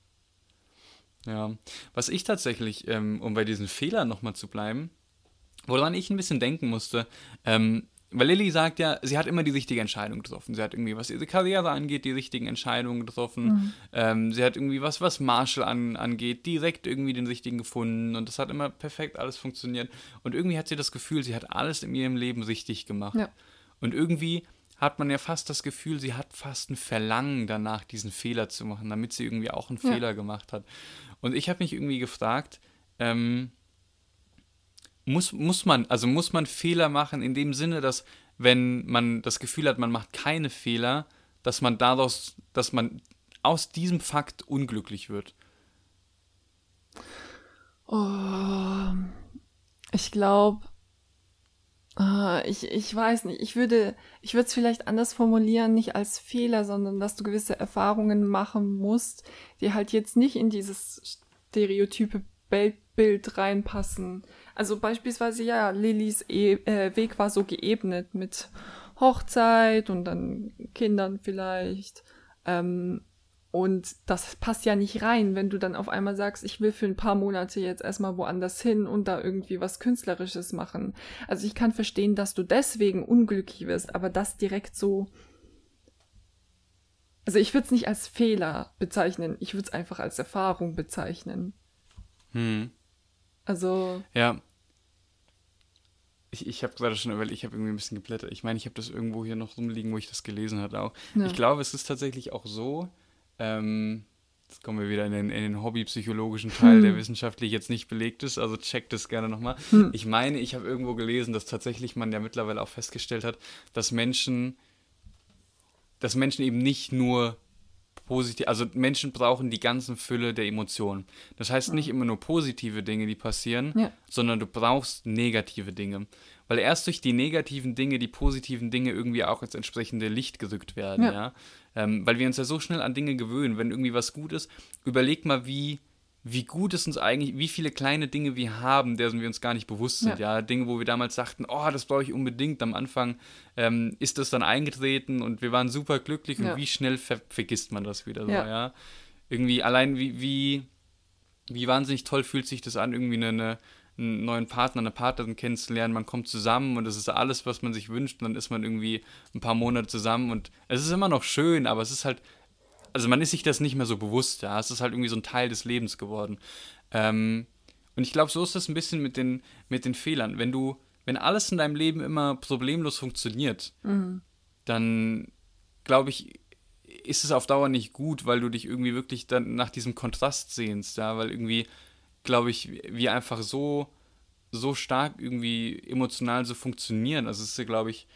Ja, was ich tatsächlich, ähm, um bei diesen Fehlern nochmal zu bleiben, woran ich ein bisschen denken musste, ähm, weil Lilly sagt ja, sie hat immer die richtige Entscheidung getroffen. Sie hat irgendwie, was ihre Karriere angeht, die richtigen Entscheidungen getroffen. Mhm. Ähm, sie hat irgendwie was, was Marshall an, angeht, direkt irgendwie den richtigen gefunden. Und das hat immer perfekt alles funktioniert. Und irgendwie hat sie das Gefühl, sie hat alles in ihrem Leben richtig gemacht. Ja. Und irgendwie hat man ja fast das Gefühl, sie hat fast ein Verlangen danach, diesen Fehler zu machen, damit sie irgendwie auch einen ja. Fehler gemacht hat. Und ich habe mich irgendwie gefragt, ähm, muss, muss man, also muss man Fehler machen in dem Sinne, dass wenn man das Gefühl hat, man macht keine Fehler, dass man daraus, dass man aus diesem Fakt unglücklich wird? Oh, ich glaube, ich, ich weiß nicht. Ich würde, ich würde es vielleicht anders formulieren, nicht als Fehler, sondern dass du gewisse Erfahrungen machen musst, die halt jetzt nicht in dieses stereotype Bild reinpassen. Also beispielsweise, ja, Lillys e äh, Weg war so geebnet mit Hochzeit und dann Kindern vielleicht. Ähm, und das passt ja nicht rein, wenn du dann auf einmal sagst, ich will für ein paar Monate jetzt erstmal woanders hin und da irgendwie was Künstlerisches machen. Also ich kann verstehen, dass du deswegen unglücklich wirst, aber das direkt so Also ich würde es nicht als Fehler bezeichnen, ich würde es einfach als Erfahrung bezeichnen. Hm. Also. Ja. Ich, ich habe gerade schon, weil ich habe irgendwie ein bisschen geblättert. Ich meine, ich habe das irgendwo hier noch rumliegen, wo ich das gelesen hatte auch. Ja. Ich glaube, es ist tatsächlich auch so, ähm, jetzt kommen wir wieder in den, in den hobbypsychologischen Teil, Hm. der wissenschaftlich jetzt nicht belegt ist, also checkt das gerne nochmal. Hm. Ich meine, ich habe irgendwo gelesen, dass tatsächlich man ja mittlerweile auch festgestellt hat, dass Menschen, dass Menschen eben nicht nur positiv, also Menschen brauchen die ganzen Fülle der Emotionen. Das heißt nicht immer nur positive Dinge, die passieren, Ja. sondern du brauchst negative Dinge. Weil erst durch die negativen Dinge die positiven Dinge irgendwie auch ins entsprechende Licht gerückt werden, ja. Ja. Ähm, weil wir uns ja so schnell an Dinge gewöhnen. Wenn irgendwie was gut ist, überleg mal, wie, wie gut es uns eigentlich, wie viele kleine Dinge wir haben, deren wir uns gar nicht bewusst sind, ja. Dinge, wo wir damals sagten, oh, das brauche ich unbedingt. Am Anfang ähm, ist das dann eingetreten und wir waren super glücklich und Ja. wie schnell ver vergisst man das wieder so, Ja. ja. Irgendwie allein wie, wie, wie wahnsinnig toll fühlt sich das an, irgendwie eine, eine, einen neuen Partner, eine Partnerin kennenzulernen. Man kommt zusammen und es ist alles, was man sich wünscht. Und dann ist man irgendwie ein paar Monate zusammen und es ist immer noch schön, aber es ist halt, also man ist sich das nicht mehr so bewusst, ja. Es ist halt irgendwie so ein Teil des Lebens geworden. Ähm, und ich glaube, so ist das ein bisschen mit den, mit den Fehlern. Wenn du, wenn alles in deinem Leben immer problemlos funktioniert, Mhm. dann glaube ich, ist es auf Dauer nicht gut, weil du dich irgendwie wirklich dann nach diesem Kontrast sehnst, ja, weil irgendwie, glaube ich, wir einfach so, so stark irgendwie emotional so funktionieren. Also es ist ja, glaube ich,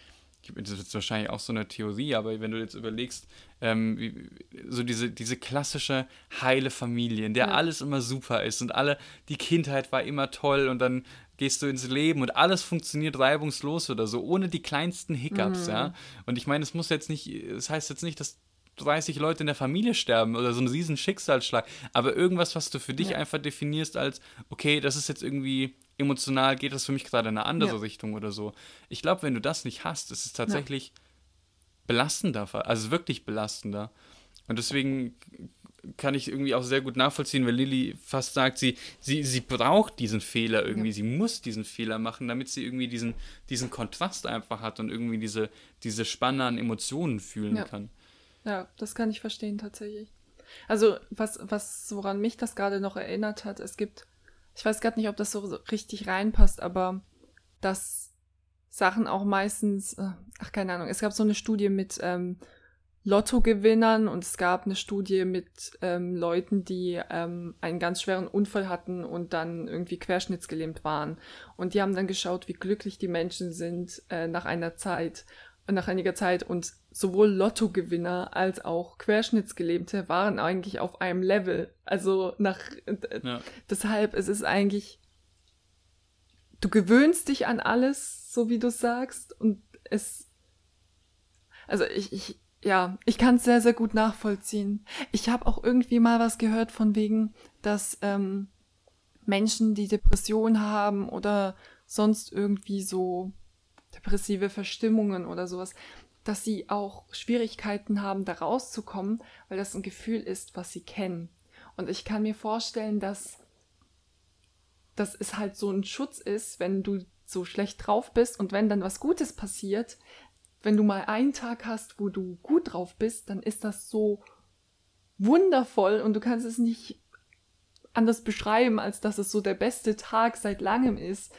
das ist jetzt wahrscheinlich auch so eine Theorie, aber wenn du jetzt überlegst, ähm, wie, so diese, diese klassische heile Familie, in der Ja. alles immer super ist und alle, die Kindheit war immer toll und dann gehst du ins Leben und alles funktioniert reibungslos oder so, ohne die kleinsten Hiccups, Mhm. ja. Und ich meine, es muss jetzt nicht, es heißt jetzt nicht, dass 30 Leute in der Familie sterben oder so ein riesen Schicksalsschlag, aber irgendwas, was du für dich Ja. einfach definierst als, okay, das ist jetzt irgendwie emotional, geht das für mich gerade in eine andere Ja. Richtung oder so. Ich glaube, wenn du das nicht hast, ist es tatsächlich belastender, also wirklich belastender. Und deswegen kann ich irgendwie auch sehr gut nachvollziehen, weil Lilly fast sagt, sie, sie, sie braucht diesen Fehler irgendwie, sie muss diesen Fehler machen, damit sie irgendwie diesen, diesen Kontrast einfach hat und irgendwie diese, diese Spanne an Emotionen fühlen Ja. kann. Ja, das kann ich verstehen tatsächlich. Also, was, was, woran mich das gerade noch erinnert hat, es gibt, ich weiß gerade nicht, ob das so richtig reinpasst, aber dass Sachen auch meistens, äh, ach keine Ahnung, es gab so eine Studie mit ähm, Lottogewinnern und es gab eine Studie mit ähm, Leuten, die ähm, einen ganz schweren Unfall hatten und dann irgendwie querschnittsgelähmt waren. Und die haben dann geschaut, wie glücklich die Menschen sind äh, nach einer Zeit, nach einiger Zeit und sowohl Lottogewinner als auch Querschnittsgelähmte waren eigentlich auf einem Level. Also nach äh, Ja. deshalb es ist eigentlich du gewöhnst dich an alles, so wie du sagst und es also ich ich ja, ich kann es sehr sehr gut nachvollziehen. Ich habe auch irgendwie mal was gehört von wegen, dass ähm, Menschen, die Depressionen haben oder sonst irgendwie so depressive Verstimmungen oder sowas, dass sie auch Schwierigkeiten haben, da rauszukommen, weil das ein Gefühl ist, was sie kennen. Und ich kann mir vorstellen, dass, dass es halt so ein Schutz ist, wenn du so schlecht drauf bist und wenn dann was Gutes passiert, wenn du mal einen Tag hast, wo du gut drauf bist, dann ist das so wundervoll und du kannst es nicht anders beschreiben, als dass es so der beste Tag seit langem ist.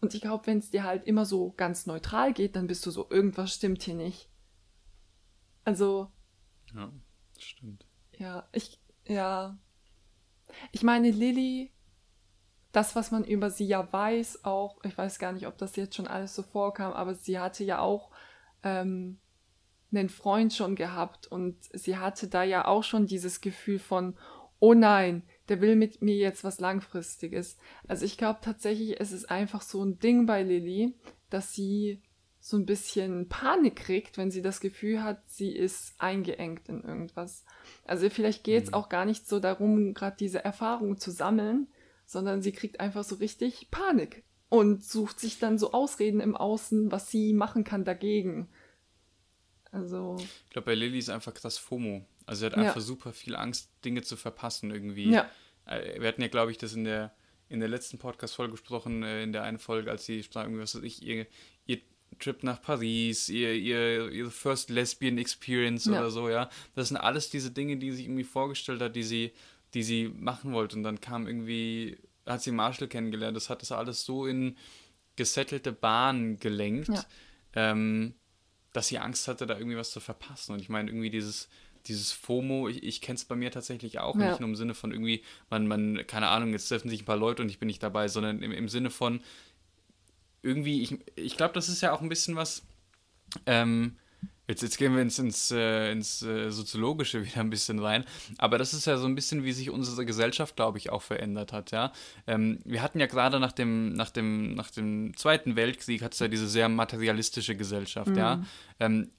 Und ich glaube, wenn es dir halt immer so ganz neutral geht, dann bist du so, irgendwas stimmt hier nicht. Also, Ja, stimmt. ja, ich, ja. Ich meine, Lilly, das, was man über sie ja weiß, auch, ich weiß gar nicht, ob das jetzt schon alles so vorkam, aber sie hatte ja auch ähm, einen Freund schon gehabt und sie hatte da ja auch schon dieses Gefühl von, oh nein, der will mit mir jetzt was Langfristiges. Also ich glaube tatsächlich, es ist einfach so ein Ding bei Lilly, dass sie so ein bisschen Panik kriegt, wenn sie das Gefühl hat, sie ist eingeengt in irgendwas. Also vielleicht geht es Mhm. auch gar nicht so darum, gerade diese Erfahrung zu sammeln, sondern sie kriegt einfach so richtig Panik und sucht sich dann so Ausreden im Außen, was sie machen kann dagegen. Also, Ich glaube, bei Lilly ist einfach krass FOMO. Also sie hat Ja. einfach super viel Angst, Dinge zu verpassen irgendwie. ja, Äh, Wir hatten ja, glaube ich, das in der, in der letzten Podcast-Folge gesprochen, äh, in der einen Folge, als sie sprach, irgendwie, was weiß ich, ihr, ihr Trip nach Paris, ihr, ihr, ihr First Lesbian Experience ja. oder so, ja. Das sind alles diese Dinge, die sie irgendwie vorgestellt hat, die sie, die sie machen wollte. Und dann kam irgendwie, hat sie Marshall kennengelernt. Das hat das alles so in gesettelte Bahnen gelenkt, ja. ähm, dass sie Angst hatte, da irgendwie was zu verpassen. Und ich meine, irgendwie dieses, dieses FOMO, ich, ich kenne es bei mir tatsächlich auch, ja. nicht nur im Sinne von irgendwie, man, man, keine Ahnung, jetzt treffen sich ein paar Leute und ich bin nicht dabei, sondern im, im Sinne von irgendwie, ich, ich glaube, das ist ja auch ein bisschen was, ähm, Jetzt, jetzt gehen wir ins, ins, äh, ins äh, Soziologische wieder ein bisschen rein. Aber das ist ja so ein bisschen, wie sich unsere Gesellschaft, glaube ich, auch verändert hat. Ja? Ähm, wir hatten ja gerade nach dem, nach, dem, nach dem Zweiten Weltkrieg, hat es ja diese sehr materialistische Gesellschaft. Mhm. Ja? Ähm,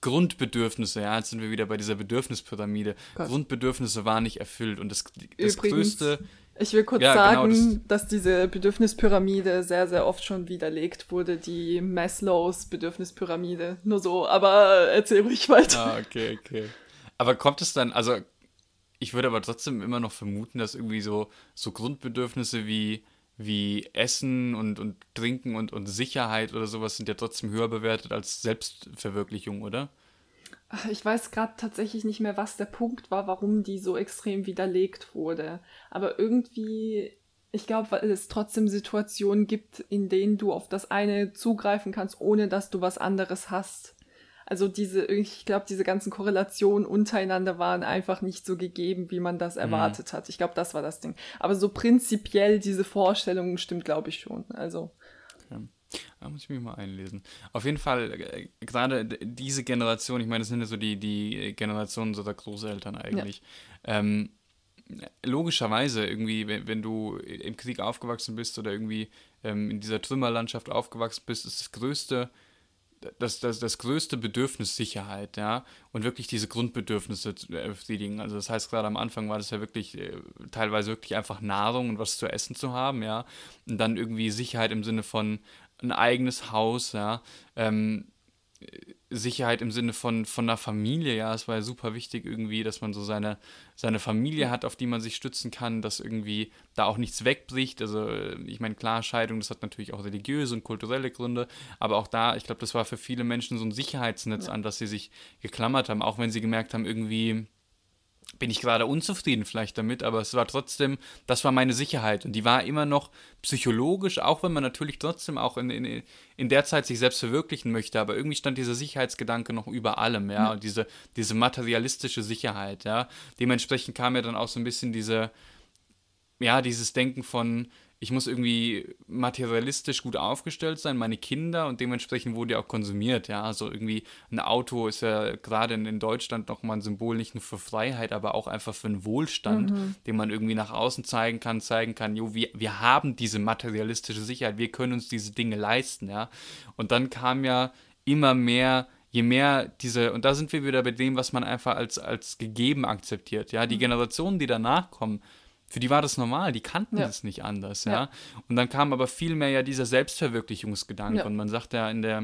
Grundbedürfnisse, ja, jetzt sind wir wieder bei dieser Bedürfnispyramide. Gott. Grundbedürfnisse waren nicht erfüllt. Und das, das größte ich will kurz ja, sagen, genau, das dass diese Bedürfnispyramide sehr, sehr oft schon widerlegt wurde, die Maslows Bedürfnispyramide. Nur so, aber erzähl ruhig weiter. Ah, okay, okay. Aber kommt es dann, also ich würde aber trotzdem immer noch vermuten, dass irgendwie so, so Grundbedürfnisse wie, wie Essen und, und Trinken und, und Sicherheit oder sowas sind ja trotzdem höher bewertet als Selbstverwirklichung, oder? Ich weiß gerade tatsächlich nicht mehr, was der Punkt war, warum die so extrem widerlegt wurde. Aber irgendwie, ich glaube, weil es trotzdem Situationen gibt, in denen du auf das eine zugreifen kannst, ohne dass du was anderes hast. Also diese, ich glaube, diese ganzen Korrelationen untereinander waren einfach nicht so gegeben, wie man das mhm. erwartet mhm. hat. Ich glaube, das war das Ding. Aber so prinzipiell diese Vorstellungen stimmt, glaube ich schon. Also. Okay. Da muss ich mich mal einlesen. Auf jeden Fall, äh, gerade diese Generation, ich meine, das sind ja so die, die Generationen unserer Großeltern eigentlich. Ja. Ähm, logischerweise, irgendwie, wenn, wenn, du im Krieg aufgewachsen bist oder irgendwie ähm, in dieser Trümmerlandschaft aufgewachsen bist, ist das größte, das, das, das größte Bedürfnis Sicherheit, ja, und wirklich diese Grundbedürfnisse zu befriedigen. Also das heißt, gerade am Anfang war das ja wirklich äh, teilweise wirklich einfach Nahrung und was zu essen zu haben, ja, und dann irgendwie Sicherheit im Sinne von ein eigenes Haus, ja. Ähm, Sicherheit im Sinne von, von einer Familie, ja, es war ja super wichtig irgendwie, dass man so seine, seine Familie hat, auf die man sich stützen kann, dass irgendwie da auch nichts wegbricht. Also ich meine, klar, Scheidung, das hat natürlich auch religiöse und kulturelle Gründe, aber auch da, ich glaube, das war für viele Menschen so ein Sicherheitsnetz, ja. an das sie sich geklammert haben, auch wenn sie gemerkt haben, irgendwie bin ich gerade unzufrieden vielleicht damit, aber es war trotzdem, das war meine Sicherheit. Und die war immer noch psychologisch, auch wenn man natürlich trotzdem auch in, in, in der Zeit sich selbst verwirklichen möchte, aber irgendwie stand dieser Sicherheitsgedanke noch über allem, ja, und diese, diese materialistische Sicherheit, ja. Dementsprechend kam ja dann auch so ein bisschen diese, ja, dieses Denken von, ich muss irgendwie materialistisch gut aufgestellt sein, meine Kinder und dementsprechend wurde ja auch konsumiert, ja. Also irgendwie ein Auto ist ja gerade in, Deutschland nochmal ein Symbol nicht nur für Freiheit, aber auch einfach für einen Wohlstand, mhm. den man irgendwie nach außen zeigen kann, zeigen kann, jo, wir, wir haben diese materialistische Sicherheit, wir können uns diese Dinge leisten, ja. Und dann kam ja immer mehr je mehr diese, und da sind wir wieder bei dem, was man einfach als, als gegeben akzeptiert, ja, die mhm. Generationen, die danach kommen, für die war das normal, die kannten ja. das nicht anders, ja? ja. Und dann kam aber viel mehr ja dieser Selbstverwirklichungsgedanke. Ja. Und man sagt ja in der,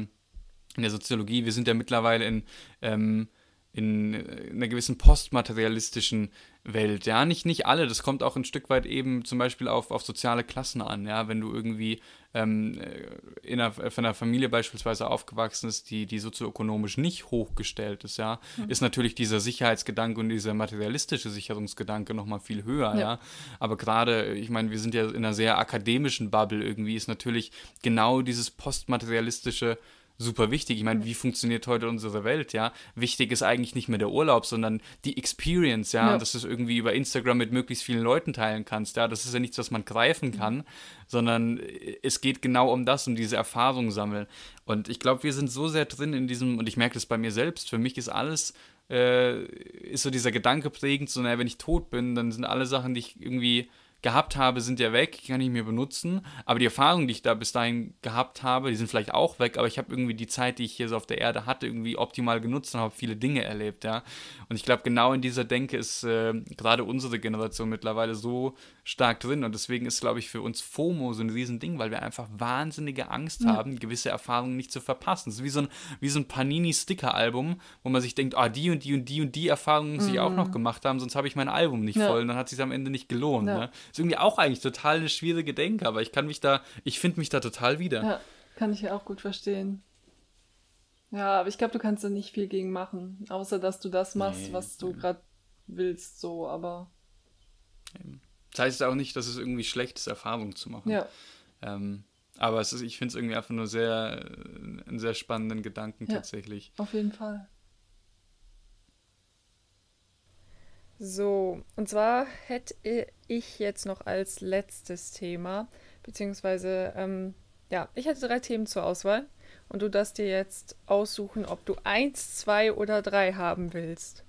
in der Soziologie, wir sind ja mittlerweile in, ähm, in, in einer gewissen postmaterialistischen Welt. Ja, nicht, nicht alle, das kommt auch ein Stück weit eben zum Beispiel auf, auf soziale Klassen an. Ja, wenn du irgendwie ähm, äh, in einer, von einer Familie beispielsweise aufgewachsen ist, die, die sozioökonomisch nicht hochgestellt ist, ja, mhm. ist natürlich dieser Sicherheitsgedanke und dieser materialistische Sicherungsgedanke nochmal viel höher, ja. ja. Aber gerade, ich meine, wir sind ja in einer sehr akademischen Bubble irgendwie, ist natürlich genau dieses postmaterialistische super wichtig. Ich meine, wie funktioniert heute unsere Welt, ja? Wichtig ist eigentlich nicht mehr der Urlaub, sondern die Experience, ja, ja. dass du es irgendwie über Instagram mit möglichst vielen Leuten teilen kannst, ja. Das ist ja nichts, was man greifen kann, sondern es geht genau um das, um diese Erfahrung sammeln. Und ich glaube, wir sind so sehr drin in diesem, und ich merke das bei mir selbst, für mich ist alles äh, ist so dieser Gedanke prägend, so, naja, wenn ich tot bin, dann sind alle Sachen, die ich irgendwie gehabt habe, sind ja weg, kann ich mir benutzen. Aber die Erfahrungen, die ich da bis dahin gehabt habe, die sind vielleicht auch weg, aber ich habe irgendwie die Zeit, die ich hier so auf der Erde hatte, irgendwie optimal genutzt und habe viele Dinge erlebt, ja. Und ich glaube, genau in dieser Denke ist äh, gerade unsere Generation mittlerweile so stark drin. Und deswegen ist, glaube ich, für uns FOMO so ein Riesending, weil wir einfach wahnsinnige Angst ja. haben, gewisse Erfahrungen nicht zu verpassen. Es ist wie so ein, wie so ein Panini-Sticker-Album, wo man sich denkt, ah, die und die und die und die Erfahrungen muss mhm. ich auch noch gemacht haben, sonst habe ich mein Album nicht ja. voll. Und dann hat es sich am Ende nicht gelohnt. Ja. Ne? Ist irgendwie auch eigentlich total eine schwierige Denke, aber ich kann mich da, ich finde mich da total wieder. Ja, kann ich ja auch gut verstehen. Ja, aber ich glaube, du kannst da nicht viel gegen machen, außer dass du das machst, nee, was du gerade willst, so, aber. Das heißt auch nicht, dass es irgendwie schlecht ist, Erfahrung zu machen. Ja. Ähm, aber es ist, ich finde es irgendwie einfach nur sehr, äh, einen sehr spannenden Gedanken ja, tatsächlich. Auf jeden Fall. So, und zwar hätte ich jetzt noch als letztes Thema, beziehungsweise, ähm, ja, ich hätte drei Themen zur Auswahl und du darfst dir jetzt aussuchen, ob du eins, zwei oder drei haben willst.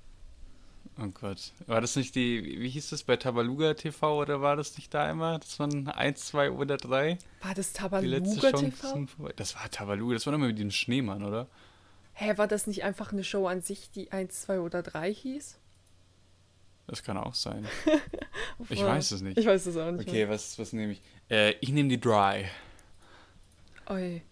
Oh Gott. War das nicht die, wie hieß das bei Tabaluga TV oder war das nicht da immer? Das waren eins, zwei oder drei? War das Tabaluga TV? Das war Tabaluga, das war immer mit dem Schneemann, oder? Hä, war das nicht einfach eine Show an sich, die eins, zwei oder drei hieß? Das kann auch sein. (laughs) ich weiß es nicht. Ich weiß es auch nicht. Okay, was, was nehme ich? Äh, ich nehme die Dry. Oi.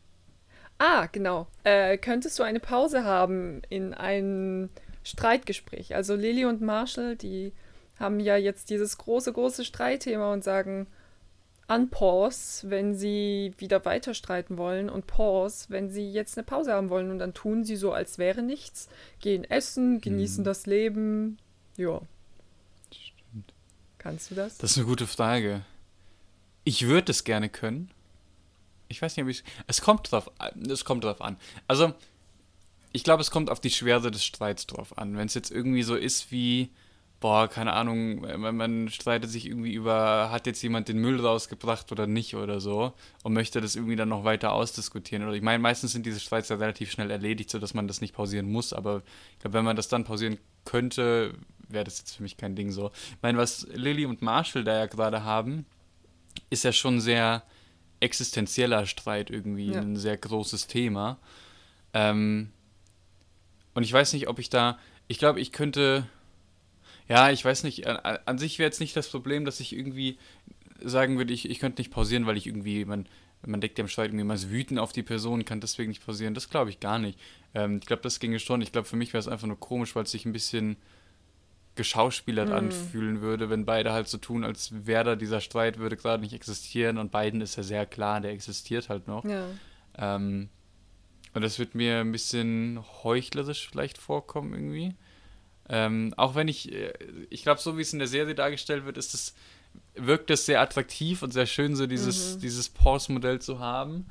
Ah, genau. Äh, könntest du eine Pause haben in einem Streitgespräch? Also Lilly und Marshall, die haben ja jetzt dieses große, große Streitthema und sagen Unpause, wenn sie wieder weiter streiten wollen und Pause, wenn sie jetzt eine Pause haben wollen und dann tun sie so, als wäre nichts, gehen essen, genießen hm. das Leben. Ja. Kannst du das? Das ist eine gute Frage. Ich würde es gerne können. Ich weiß nicht, ob ich es kommt drauf es kommt drauf an. Also ich glaube, es kommt auf die Schwere des Streits drauf an. Wenn es jetzt irgendwie so ist wie boah, keine Ahnung, man, man, streitet sich irgendwie über, hat jetzt jemand den Müll rausgebracht oder nicht oder so und möchte das irgendwie dann noch weiter ausdiskutieren. Oder ich meine, meistens sind diese Streits ja relativ schnell erledigt, sodass man das nicht pausieren muss, aber ich glaube, wenn man das dann pausieren könnte, wäre das jetzt für mich kein Ding so. Ich meine, was Lilly und Marshall da ja gerade haben, ist ja schon sehr existenzieller Streit irgendwie, ja. ein sehr großes Thema. Ähm, und ich weiß nicht, ob ich da, ich glaube, ich könnte, ja, ich weiß nicht, an, an sich wäre jetzt nicht das Problem, dass ich irgendwie sagen würde, ich, ich könnte nicht pausieren, weil ich irgendwie, man, man deckt ja im Streit irgendwie mal wütend auf die Person, kann deswegen nicht pausieren. Das glaube ich gar nicht. Ähm, ich glaube, das ginge schon. Ich glaube, für mich wäre es einfach nur komisch, weil es sich ein bisschen geschauspielert mhm. anfühlen würde, wenn beide halt so tun, als wäre da dieser Streit, würde gerade nicht existieren und beiden ist ja sehr klar, der existiert halt noch. Ja. Ähm, und das wird mir ein bisschen heuchlerisch vielleicht vorkommen irgendwie. Ähm, auch wenn ich, äh, ich glaube, so wie es in der Serie dargestellt wird, ist es, wirkt es sehr attraktiv und sehr schön, so dieses, mhm. dieses Pause-Modell zu haben.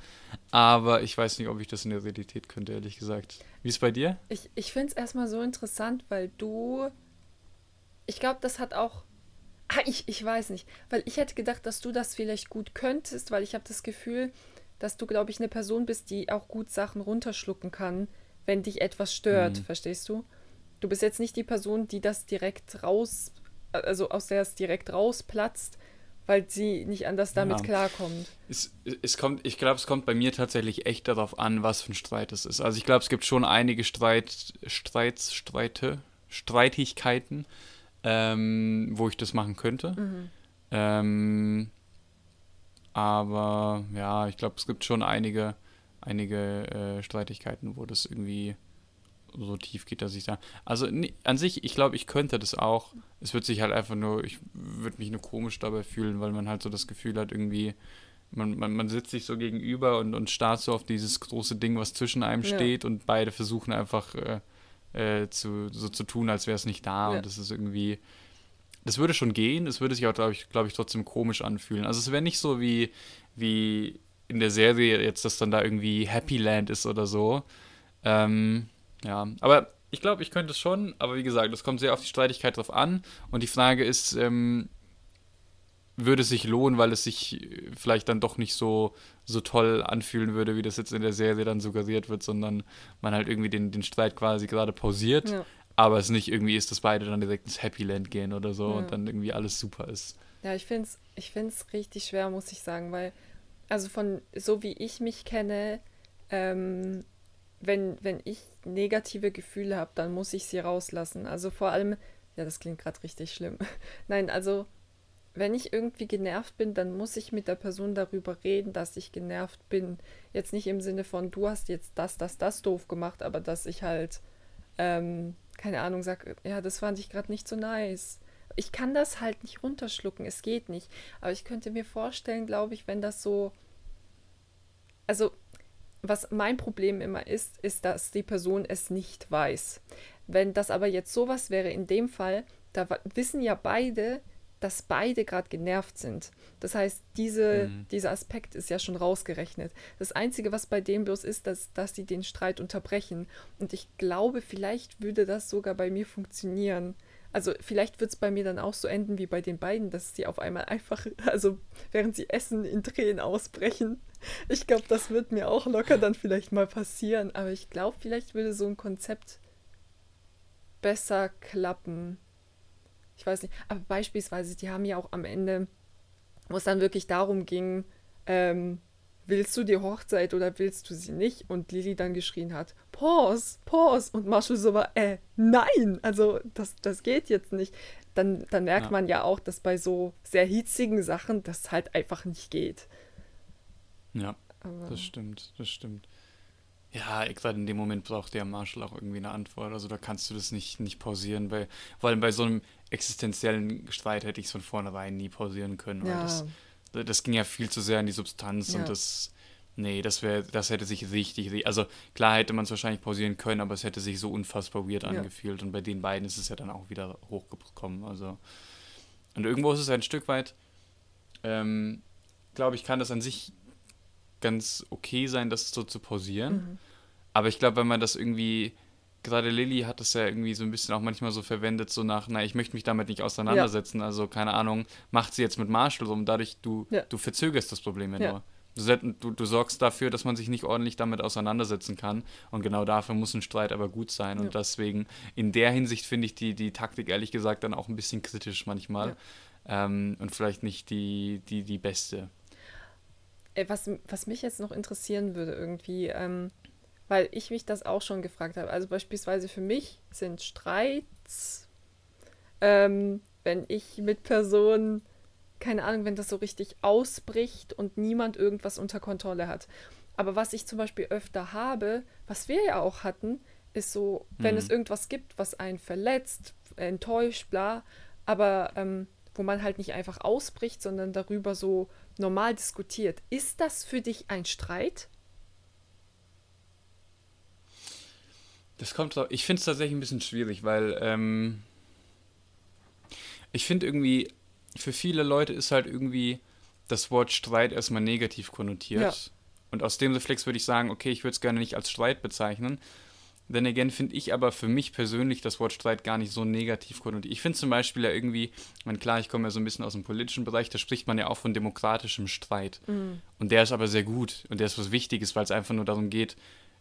Aber ich weiß nicht, ob ich das in der Realität könnte, ehrlich gesagt. Wie ist es bei dir? Ich, ich finde es erstmal so interessant, weil du ich glaube, das hat auch. Ah, ich, ich weiß nicht. Weil ich hätte gedacht, dass du das vielleicht gut könntest, weil ich habe das Gefühl, dass du, glaube ich, eine Person bist, die auch gut Sachen runterschlucken kann, wenn dich etwas stört. Mhm. Verstehst du? Du bist jetzt nicht die Person, die das direkt raus, also aus der es direkt rausplatzt, weil sie nicht anders damit ja. klarkommt. Es, es kommt, ich glaube, es kommt bei mir tatsächlich echt darauf an, was für ein Streit es ist. Also ich glaube, es gibt schon einige Streit, Streits, Streite, Streitigkeiten, ähm, wo ich das machen könnte. Mhm. Ähm, aber ja, ich glaube, es gibt schon einige, einige äh, Streitigkeiten, wo das irgendwie so tief geht, dass ich da. Also an sich, ich glaube, ich könnte das auch. Es wird sich halt einfach nur, ich würde mich nur komisch dabei fühlen, weil man halt so das Gefühl hat, irgendwie, man, man, man sitzt sich so gegenüber und, und starrt so auf dieses große Ding, was zwischen einem ja. steht und beide versuchen einfach äh, äh, zu, so zu tun, als wäre es nicht da. Ja. Und das ist irgendwie. Das würde schon gehen, es würde sich auch, glaube ich, glaub ich, trotzdem komisch anfühlen. Also es wäre nicht so wie, wie in der Serie jetzt, dass dann da irgendwie Happy Land ist oder so. Ähm, ja, aber ich glaube, ich könnte es schon, aber wie gesagt, es kommt sehr auf die Streitigkeit drauf an. Und die Frage ist, ähm, würde sich lohnen, weil es sich äh, vielleicht dann doch nicht so, so toll anfühlen würde, wie das jetzt in der Serie dann suggeriert wird, sondern man halt irgendwie den, den Streit quasi gerade pausiert, ja. aber es nicht irgendwie ist, dass beide dann direkt ins Happy Land gehen oder so ja. und dann irgendwie alles super ist. Ja, ich finde es ich find's richtig schwer, muss ich sagen, weil, also von so wie ich mich kenne, ähm, wenn, wenn ich negative Gefühle habe, dann muss ich sie rauslassen. Also vor allem, ja, das klingt gerade richtig schlimm. (laughs) Nein, also wenn ich irgendwie genervt bin, dann muss ich mit der Person darüber reden, dass ich genervt bin. Jetzt nicht im Sinne von, du hast jetzt das, das, das doof gemacht, aber dass ich halt, ähm, keine Ahnung, sag, ja, das fand ich gerade nicht so nice. Ich kann das halt nicht runterschlucken, es geht nicht. Aber ich könnte mir vorstellen, glaube ich, wenn das so, also was mein Problem immer ist, ist, dass die Person es nicht weiß. Wenn das aber jetzt sowas wäre, in dem Fall, da wissen ja beide, dass beide gerade genervt sind. Das heißt, diese, mhm. dieser Aspekt ist ja schon rausgerechnet. Das Einzige, was bei dem bloß ist, dass, dass sie den Streit unterbrechen. Und ich glaube, vielleicht würde das sogar bei mir funktionieren. Also vielleicht wird es bei mir dann auch so enden wie bei den beiden, dass sie auf einmal einfach, (laughs) also während sie essen, in Tränen ausbrechen. Ich glaube, das wird mir auch locker dann vielleicht mal passieren. Aber ich glaube, vielleicht würde so ein Konzept besser klappen. Ich weiß nicht. Aber beispielsweise, die haben ja auch am Ende, wo es dann wirklich darum ging, ähm, willst du die Hochzeit oder willst du sie nicht? Und Lilly dann geschrien hat, Pause, Pause. Und Marshall so war, äh, nein, also das, das geht jetzt nicht. Dann, dann merkt ja. man ja auch, dass bei so sehr hitzigen Sachen das halt einfach nicht geht. Ja, Aber das stimmt, das stimmt. Ja, gerade in dem Moment braucht der Marshall auch irgendwie eine Antwort. Also da kannst du das nicht, nicht pausieren. Bei, allem bei so einem existenziellen Streit hätte ich es von vornherein nie pausieren können. Ja. Das, das ging ja viel zu sehr in die Substanz ja. und das, nee, das wäre, das hätte sich richtig, also klar hätte man es wahrscheinlich pausieren können, aber es hätte sich so unfassbar weird angefühlt und bei den beiden ist es ja dann auch wieder hochgekommen. Also und irgendwo ist es ein Stück weit, ähm, glaube ich, kann das an sich ganz okay sein, das so zu pausieren. Mhm. Aber ich glaube, wenn man das irgendwie, gerade Lilly hat das ja irgendwie so ein bisschen auch manchmal so verwendet, so nach, na, ich möchte mich damit nicht auseinandersetzen. Ja. Also, keine Ahnung, macht sie jetzt mit Marshall rum, dadurch, du, ja. du verzögerst das Problem ja, nur. Du, du, du, sorgst dafür, dass man sich nicht ordentlich damit auseinandersetzen kann. Und genau dafür muss ein Streit aber gut sein. Und deswegen, in der Hinsicht finde ich die, die Taktik ehrlich gesagt dann auch ein bisschen kritisch manchmal. Ähm, und vielleicht nicht die, die, die beste. Äh, was, was mich jetzt noch interessieren würde, irgendwie, ähm, weil ich mich das auch schon gefragt habe. Also beispielsweise für mich sind Streits, ähm, wenn ich mit Personen, keine Ahnung, wenn das so richtig ausbricht und niemand irgendwas unter Kontrolle hat. Aber was ich zum Beispiel öfter habe, was wir ja auch hatten, ist so, wenn mhm. es irgendwas gibt, was einen verletzt, enttäuscht, bla, aber ähm, wo man halt nicht einfach ausbricht, sondern darüber so normal diskutiert. Ist das für dich ein Streit? Das kommt drauf. Ich finde es tatsächlich ein bisschen schwierig, weil ähm, ich finde irgendwie, für viele Leute ist halt irgendwie das Wort Streit erstmal negativ konnotiert. Ja. Und aus dem Reflex würde ich sagen, okay, ich würde es gerne nicht als Streit bezeichnen. Then again finde ich aber für mich persönlich das Wort Streit gar nicht so negativ konnotiert. Ich finde zum Beispiel ja irgendwie, ich meine, klar, ich komme ja so ein bisschen aus dem politischen Bereich, da spricht man ja auch von demokratischem Streit. Mhm. Und der ist aber sehr gut und der ist was Wichtiges, weil es einfach nur darum geht,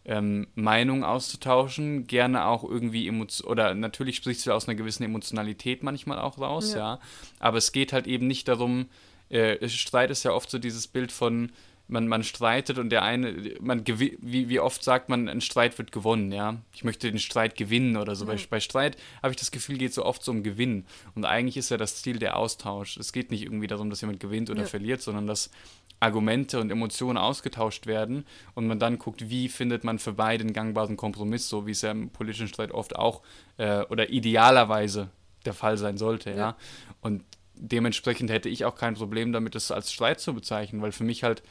ähm, Meinungen auszutauschen, gerne auch irgendwie emotion oder natürlich sprichst du aus einer gewissen Emotionalität manchmal auch raus, ja. ja. Aber es geht halt eben nicht darum, äh, Streit ist ja oft so dieses Bild von, man, man streitet und der eine, man wie, wie oft sagt man, ein Streit wird gewonnen, ja. Ich möchte den Streit gewinnen oder so. Mhm. Bei, bei Streit habe ich das Gefühl, geht so oft so um Gewinn. Und eigentlich ist ja das Ziel der Austausch. Es geht nicht irgendwie darum, dass jemand gewinnt oder ja. verliert, sondern dass Argumente und Emotionen ausgetauscht werden und man dann guckt, wie findet man für beide einen gangbaren Kompromiss, so wie es ja im politischen Streit oft auch äh, oder idealerweise der Fall sein sollte, ja. ja. Und dementsprechend hätte ich auch kein Problem damit, das als Streit zu bezeichnen, weil für mich halt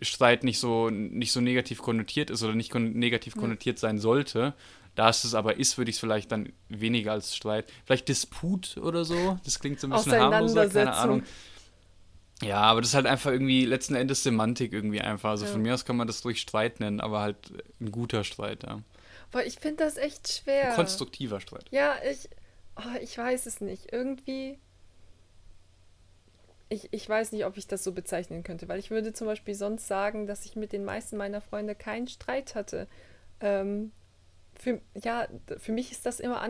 Streit nicht so, nicht so negativ konnotiert ist oder nicht kon negativ ja. konnotiert sein sollte. Da es es aber ist, würde ich es vielleicht dann weniger als Streit. Vielleicht Disput oder so. Das klingt so ein bisschen harmloser, keine Ahnung. Ja, aber das ist halt einfach irgendwie letzten Endes Semantik irgendwie einfach. Also ja. von mir aus kann man das durch Streit nennen, aber halt ein guter Streit, ja. Boah, ich finde das echt schwer. Ein konstruktiver Streit. Ja, ich, oh, ich weiß es nicht. Irgendwie ich, ich weiß nicht, ob ich das so bezeichnen könnte, weil ich würde zum Beispiel sonst sagen, dass ich mit den meisten meiner Freunde keinen Streit hatte. Ähm, für, ja, für mich ist das immer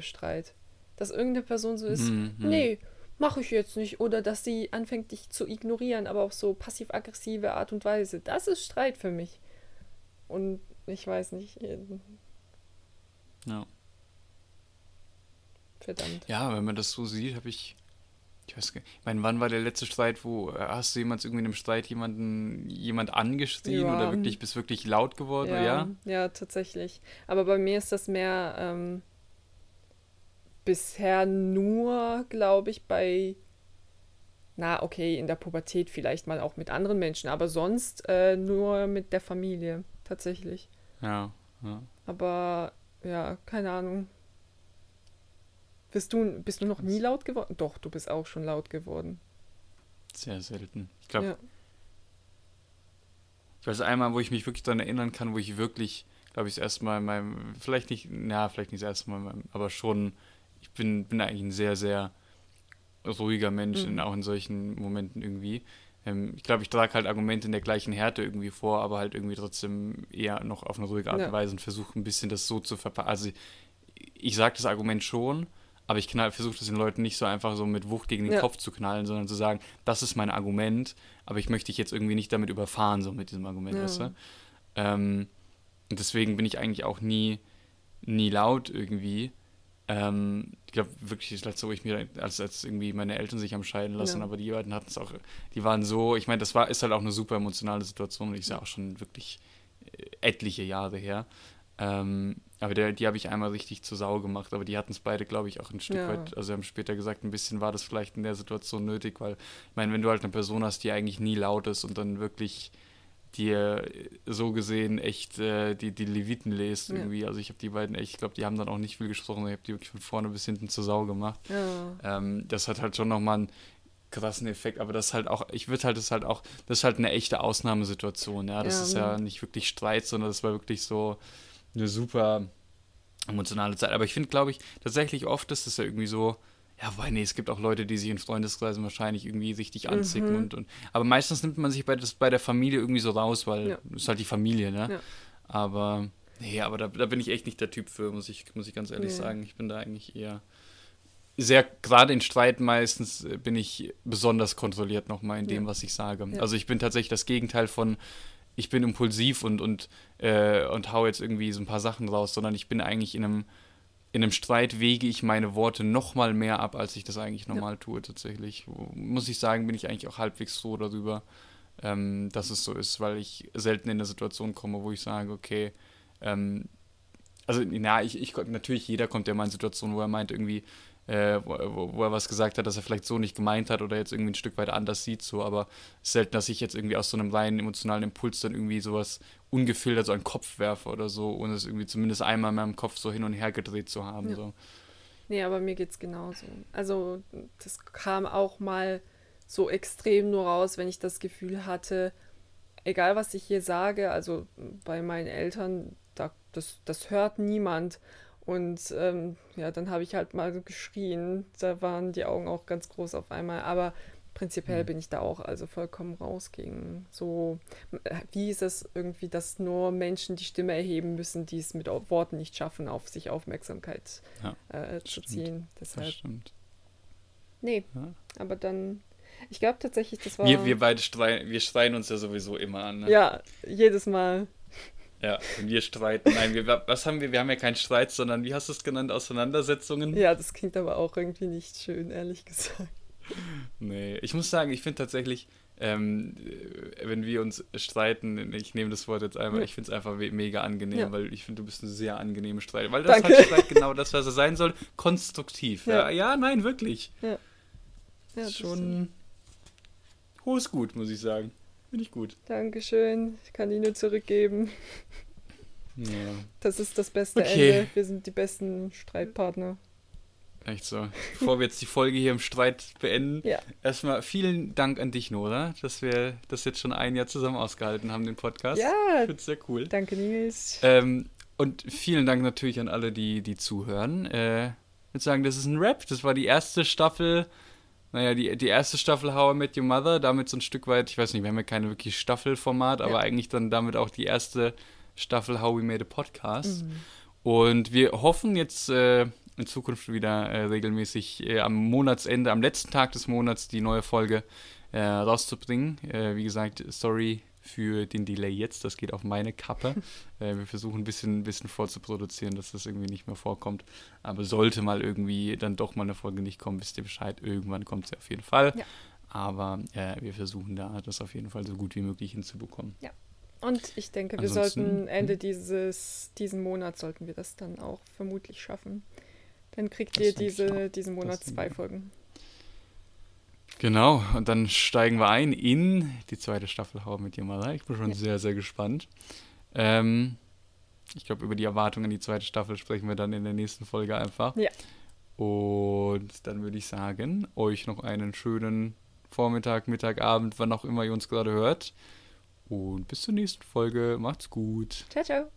Streit. Dass irgendeine Person so ist, mhm. nee, mache ich jetzt nicht. Oder dass sie anfängt, dich zu ignorieren, aber auf so passiv-aggressive Art und Weise. Das ist Streit für mich. Und ich weiß nicht. Äh, ja. Verdammt. Ja, wenn man das so sieht, habe ich ich weiß gar nicht. Ich meine, wann war der letzte Streit, wo äh, hast du jemals irgendwie in einem Streit jemanden jemand angeschrien ja. oder wirklich bist wirklich laut geworden? Ja, ja, ja? tatsächlich. Aber bei mir ist das mehr ähm, bisher nur, glaube ich, bei na okay, in der Pubertät vielleicht mal auch mit anderen Menschen, aber sonst äh, nur mit der Familie, tatsächlich. Ja, ja. Aber ja, keine Ahnung. Bist du, bist du noch nie laut geworden? Doch, du bist auch schon laut geworden. Sehr selten. Ich glaube, Ja. ich weiß einmal, wo ich mich wirklich daran erinnern kann, wo ich wirklich, glaube ich, das erste Mal in meinem, vielleicht nicht, na, vielleicht nicht das erste Mal, in meinem, aber schon, ich bin, bin eigentlich ein sehr, sehr ruhiger Mensch, Mhm. in, auch in solchen Momenten irgendwie. Ähm, ich glaube, ich trage halt Argumente in der gleichen Härte irgendwie vor, aber halt irgendwie trotzdem eher noch auf eine ruhige Art Ja. und Weise und versuche ein bisschen das so zu verpacken. Also ich sage das Argument schon, aber ich versuche das den Leuten nicht so einfach so mit Wucht gegen den Ja. Kopf zu knallen, sondern zu sagen, das ist mein Argument, aber ich möchte dich jetzt irgendwie nicht damit überfahren, so mit diesem Argument, Ja. weißt du? Ähm, und deswegen bin ich eigentlich auch nie, nie laut irgendwie. Ähm, ich glaube wirklich das letzte, wo ich mir, als, als irgendwie meine Eltern sich haben scheiden lassen, Ja. aber die beiden hatten es auch, die waren so, ich meine, das war, ist halt auch eine super emotionale Situation und ich sage auch schon wirklich äh, etliche Jahre her. Ähm, aber der, die habe ich einmal richtig zur Sau gemacht, aber die hatten es beide, glaube ich, auch ein Stück Ja. weit, also haben später gesagt, ein bisschen war das vielleicht in der Situation nötig, weil, ich meine, wenn du halt eine Person hast, die eigentlich nie laut ist und dann wirklich dir äh, so gesehen echt äh, die, die Leviten lest Ja. irgendwie, also ich habe die beiden echt, ich glaube, die haben dann auch nicht viel gesprochen, ich habe die wirklich von vorne bis hinten zur Sau gemacht. Ja. Ähm, das hat halt schon nochmal einen krassen Effekt, aber das halt auch, ich würde halt das halt auch, das ist halt eine echte Ausnahmesituation, ja. Das Ja, ist ja nicht wirklich Streit, sondern das war wirklich so eine super emotionale Zeit. Aber ich finde, glaube ich, tatsächlich oft ist es ja irgendwie so, ja, wobei, nee, es gibt auch Leute, die sich in Freundeskreisen wahrscheinlich irgendwie sich dich anzicken Mhm. und, und aber meistens nimmt man sich bei, das, bei der Familie irgendwie so raus, weil Ja. es ist halt die Familie, ne? Ja. Aber, nee, aber da, da bin ich echt nicht der Typ für, muss ich, muss ich ganz ehrlich Nee. sagen. Ich bin da eigentlich eher sehr, gerade in Streit meistens äh, bin ich besonders kontrolliert nochmal in dem, Ja. was ich sage. Ja. Also ich bin tatsächlich das Gegenteil von, ich bin impulsiv und, und, äh, und hau jetzt irgendwie so ein paar Sachen raus, sondern ich bin eigentlich in einem, in einem Streit wege ich meine Worte nochmal mehr ab, als ich das eigentlich normal tue tatsächlich. Muss ich sagen, bin ich eigentlich auch halbwegs froh darüber, ähm, dass es so ist, weil ich selten in eine Situation komme, wo ich sage, okay, ähm, also na, ich, ich natürlich jeder kommt ja mal in Situationen, wo er meint irgendwie, äh, wo, wo, er was gesagt hat, das er vielleicht so nicht gemeint hat oder jetzt irgendwie ein Stück weit anders sieht, so, aber selten, dass ich jetzt irgendwie aus so einem reinen emotionalen Impuls dann irgendwie sowas ungefiltert so einen Kopf werfe oder so, ohne es irgendwie zumindest einmal in meinem Kopf so hin und her gedreht zu haben. Ja. So. Nee, aber mir geht's genauso. Also, das kam auch mal so extrem nur raus, wenn ich das Gefühl hatte, egal was ich hier sage, also bei meinen Eltern, da, das, das hört niemand. Und ähm, ja, dann habe ich halt mal geschrien. Da waren die Augen auch ganz groß auf einmal. Aber prinzipiell Mhm. bin ich da auch also vollkommen raus gegen so, äh, wie ist es irgendwie, dass nur Menschen die Stimme erheben müssen, die es mit Worten nicht schaffen, auf sich Aufmerksamkeit Ja, äh, zu stimmt. ziehen. Das Deshalb, stimmt. nee, Ja. aber dann, ich glaube tatsächlich, das war, Wir, wir beide streiten, wir streiten uns ja sowieso immer an. Ne? ja, jedes Mal. Ja, wenn wir streiten. Nein, wir, was haben wir? Wir haben ja keinen Streit, sondern wie hast du es genannt? Auseinandersetzungen? Ja, das klingt aber auch irgendwie nicht schön, ehrlich gesagt. Nee, ich muss sagen, ich finde tatsächlich, ähm, äh, wenn wir uns streiten, ich nehme das Wort jetzt einmal, ich finde es einfach mega angenehm, Ja. weil ich finde, du bist eine sehr angenehme Streiterin. Weil das Danke. hat Streit genau das, was er sein soll, konstruktiv. Ja, Ja. ja, nein, wirklich. Ja, das stimmt. Schon hohes Gut, muss ich sagen. Finde ich gut. Dankeschön, ich kann die nur zurückgeben. Das ist das beste Okay. Ende. Wir sind die besten Streitpartner. Echt so. Bevor wir jetzt die Folge hier im Streit beenden, Ja. erstmal vielen Dank an dich, Nora, dass wir das jetzt schon ein Jahr zusammen ausgehalten haben, den Podcast. Ja, Ich finde es sehr cool. danke Nils. Ähm, und vielen Dank natürlich an alle, die, die zuhören. Äh, ich würde sagen, das ist ein Rap. Das war die erste Staffel, naja, die, die erste Staffel How I Met Your Mother. Damit so ein Stück weit, ich weiß nicht, wir haben ja keine wirklich Staffelformat, aber Ja. eigentlich dann damit auch die erste Staffel How We Made a Podcast. Mhm. Und wir hoffen jetzt äh, in Zukunft wieder äh, regelmäßig äh, am Monatsende, am letzten Tag des Monats die neue Folge äh, rauszubringen. Äh, wie gesagt, sorry für den Delay jetzt, das geht auf meine Kappe. (laughs) äh, wir versuchen ein bisschen, ein bisschen vorzuproduzieren, dass das irgendwie nicht mehr vorkommt. Aber sollte mal irgendwie dann doch mal eine Folge nicht kommen, wisst ihr Bescheid. Irgendwann kommt sie auf jeden Fall. Ja. Aber äh, wir versuchen da das auf jeden Fall so gut wie möglich hinzubekommen. Und ich denke, wir Ansonsten- sollten Ende dieses diesen Monats sollten wir das dann auch vermutlich schaffen. Dann kriegt Das ihr diese, diesen Monat zwei. Folgen. Genau, und dann steigen wir ein in die zweite Staffel How mit Yamala. Ich bin schon Ja. sehr, sehr gespannt. Ähm, ich glaube, über die Erwartungen an die zweite Staffel sprechen wir dann in der nächsten Folge einfach. Ja. Und dann würde ich sagen, euch noch einen schönen Vormittag, Mittag, Abend, wann auch immer ihr uns gerade hört. Und bis zur nächsten Folge. Macht's gut. Ciao, ciao.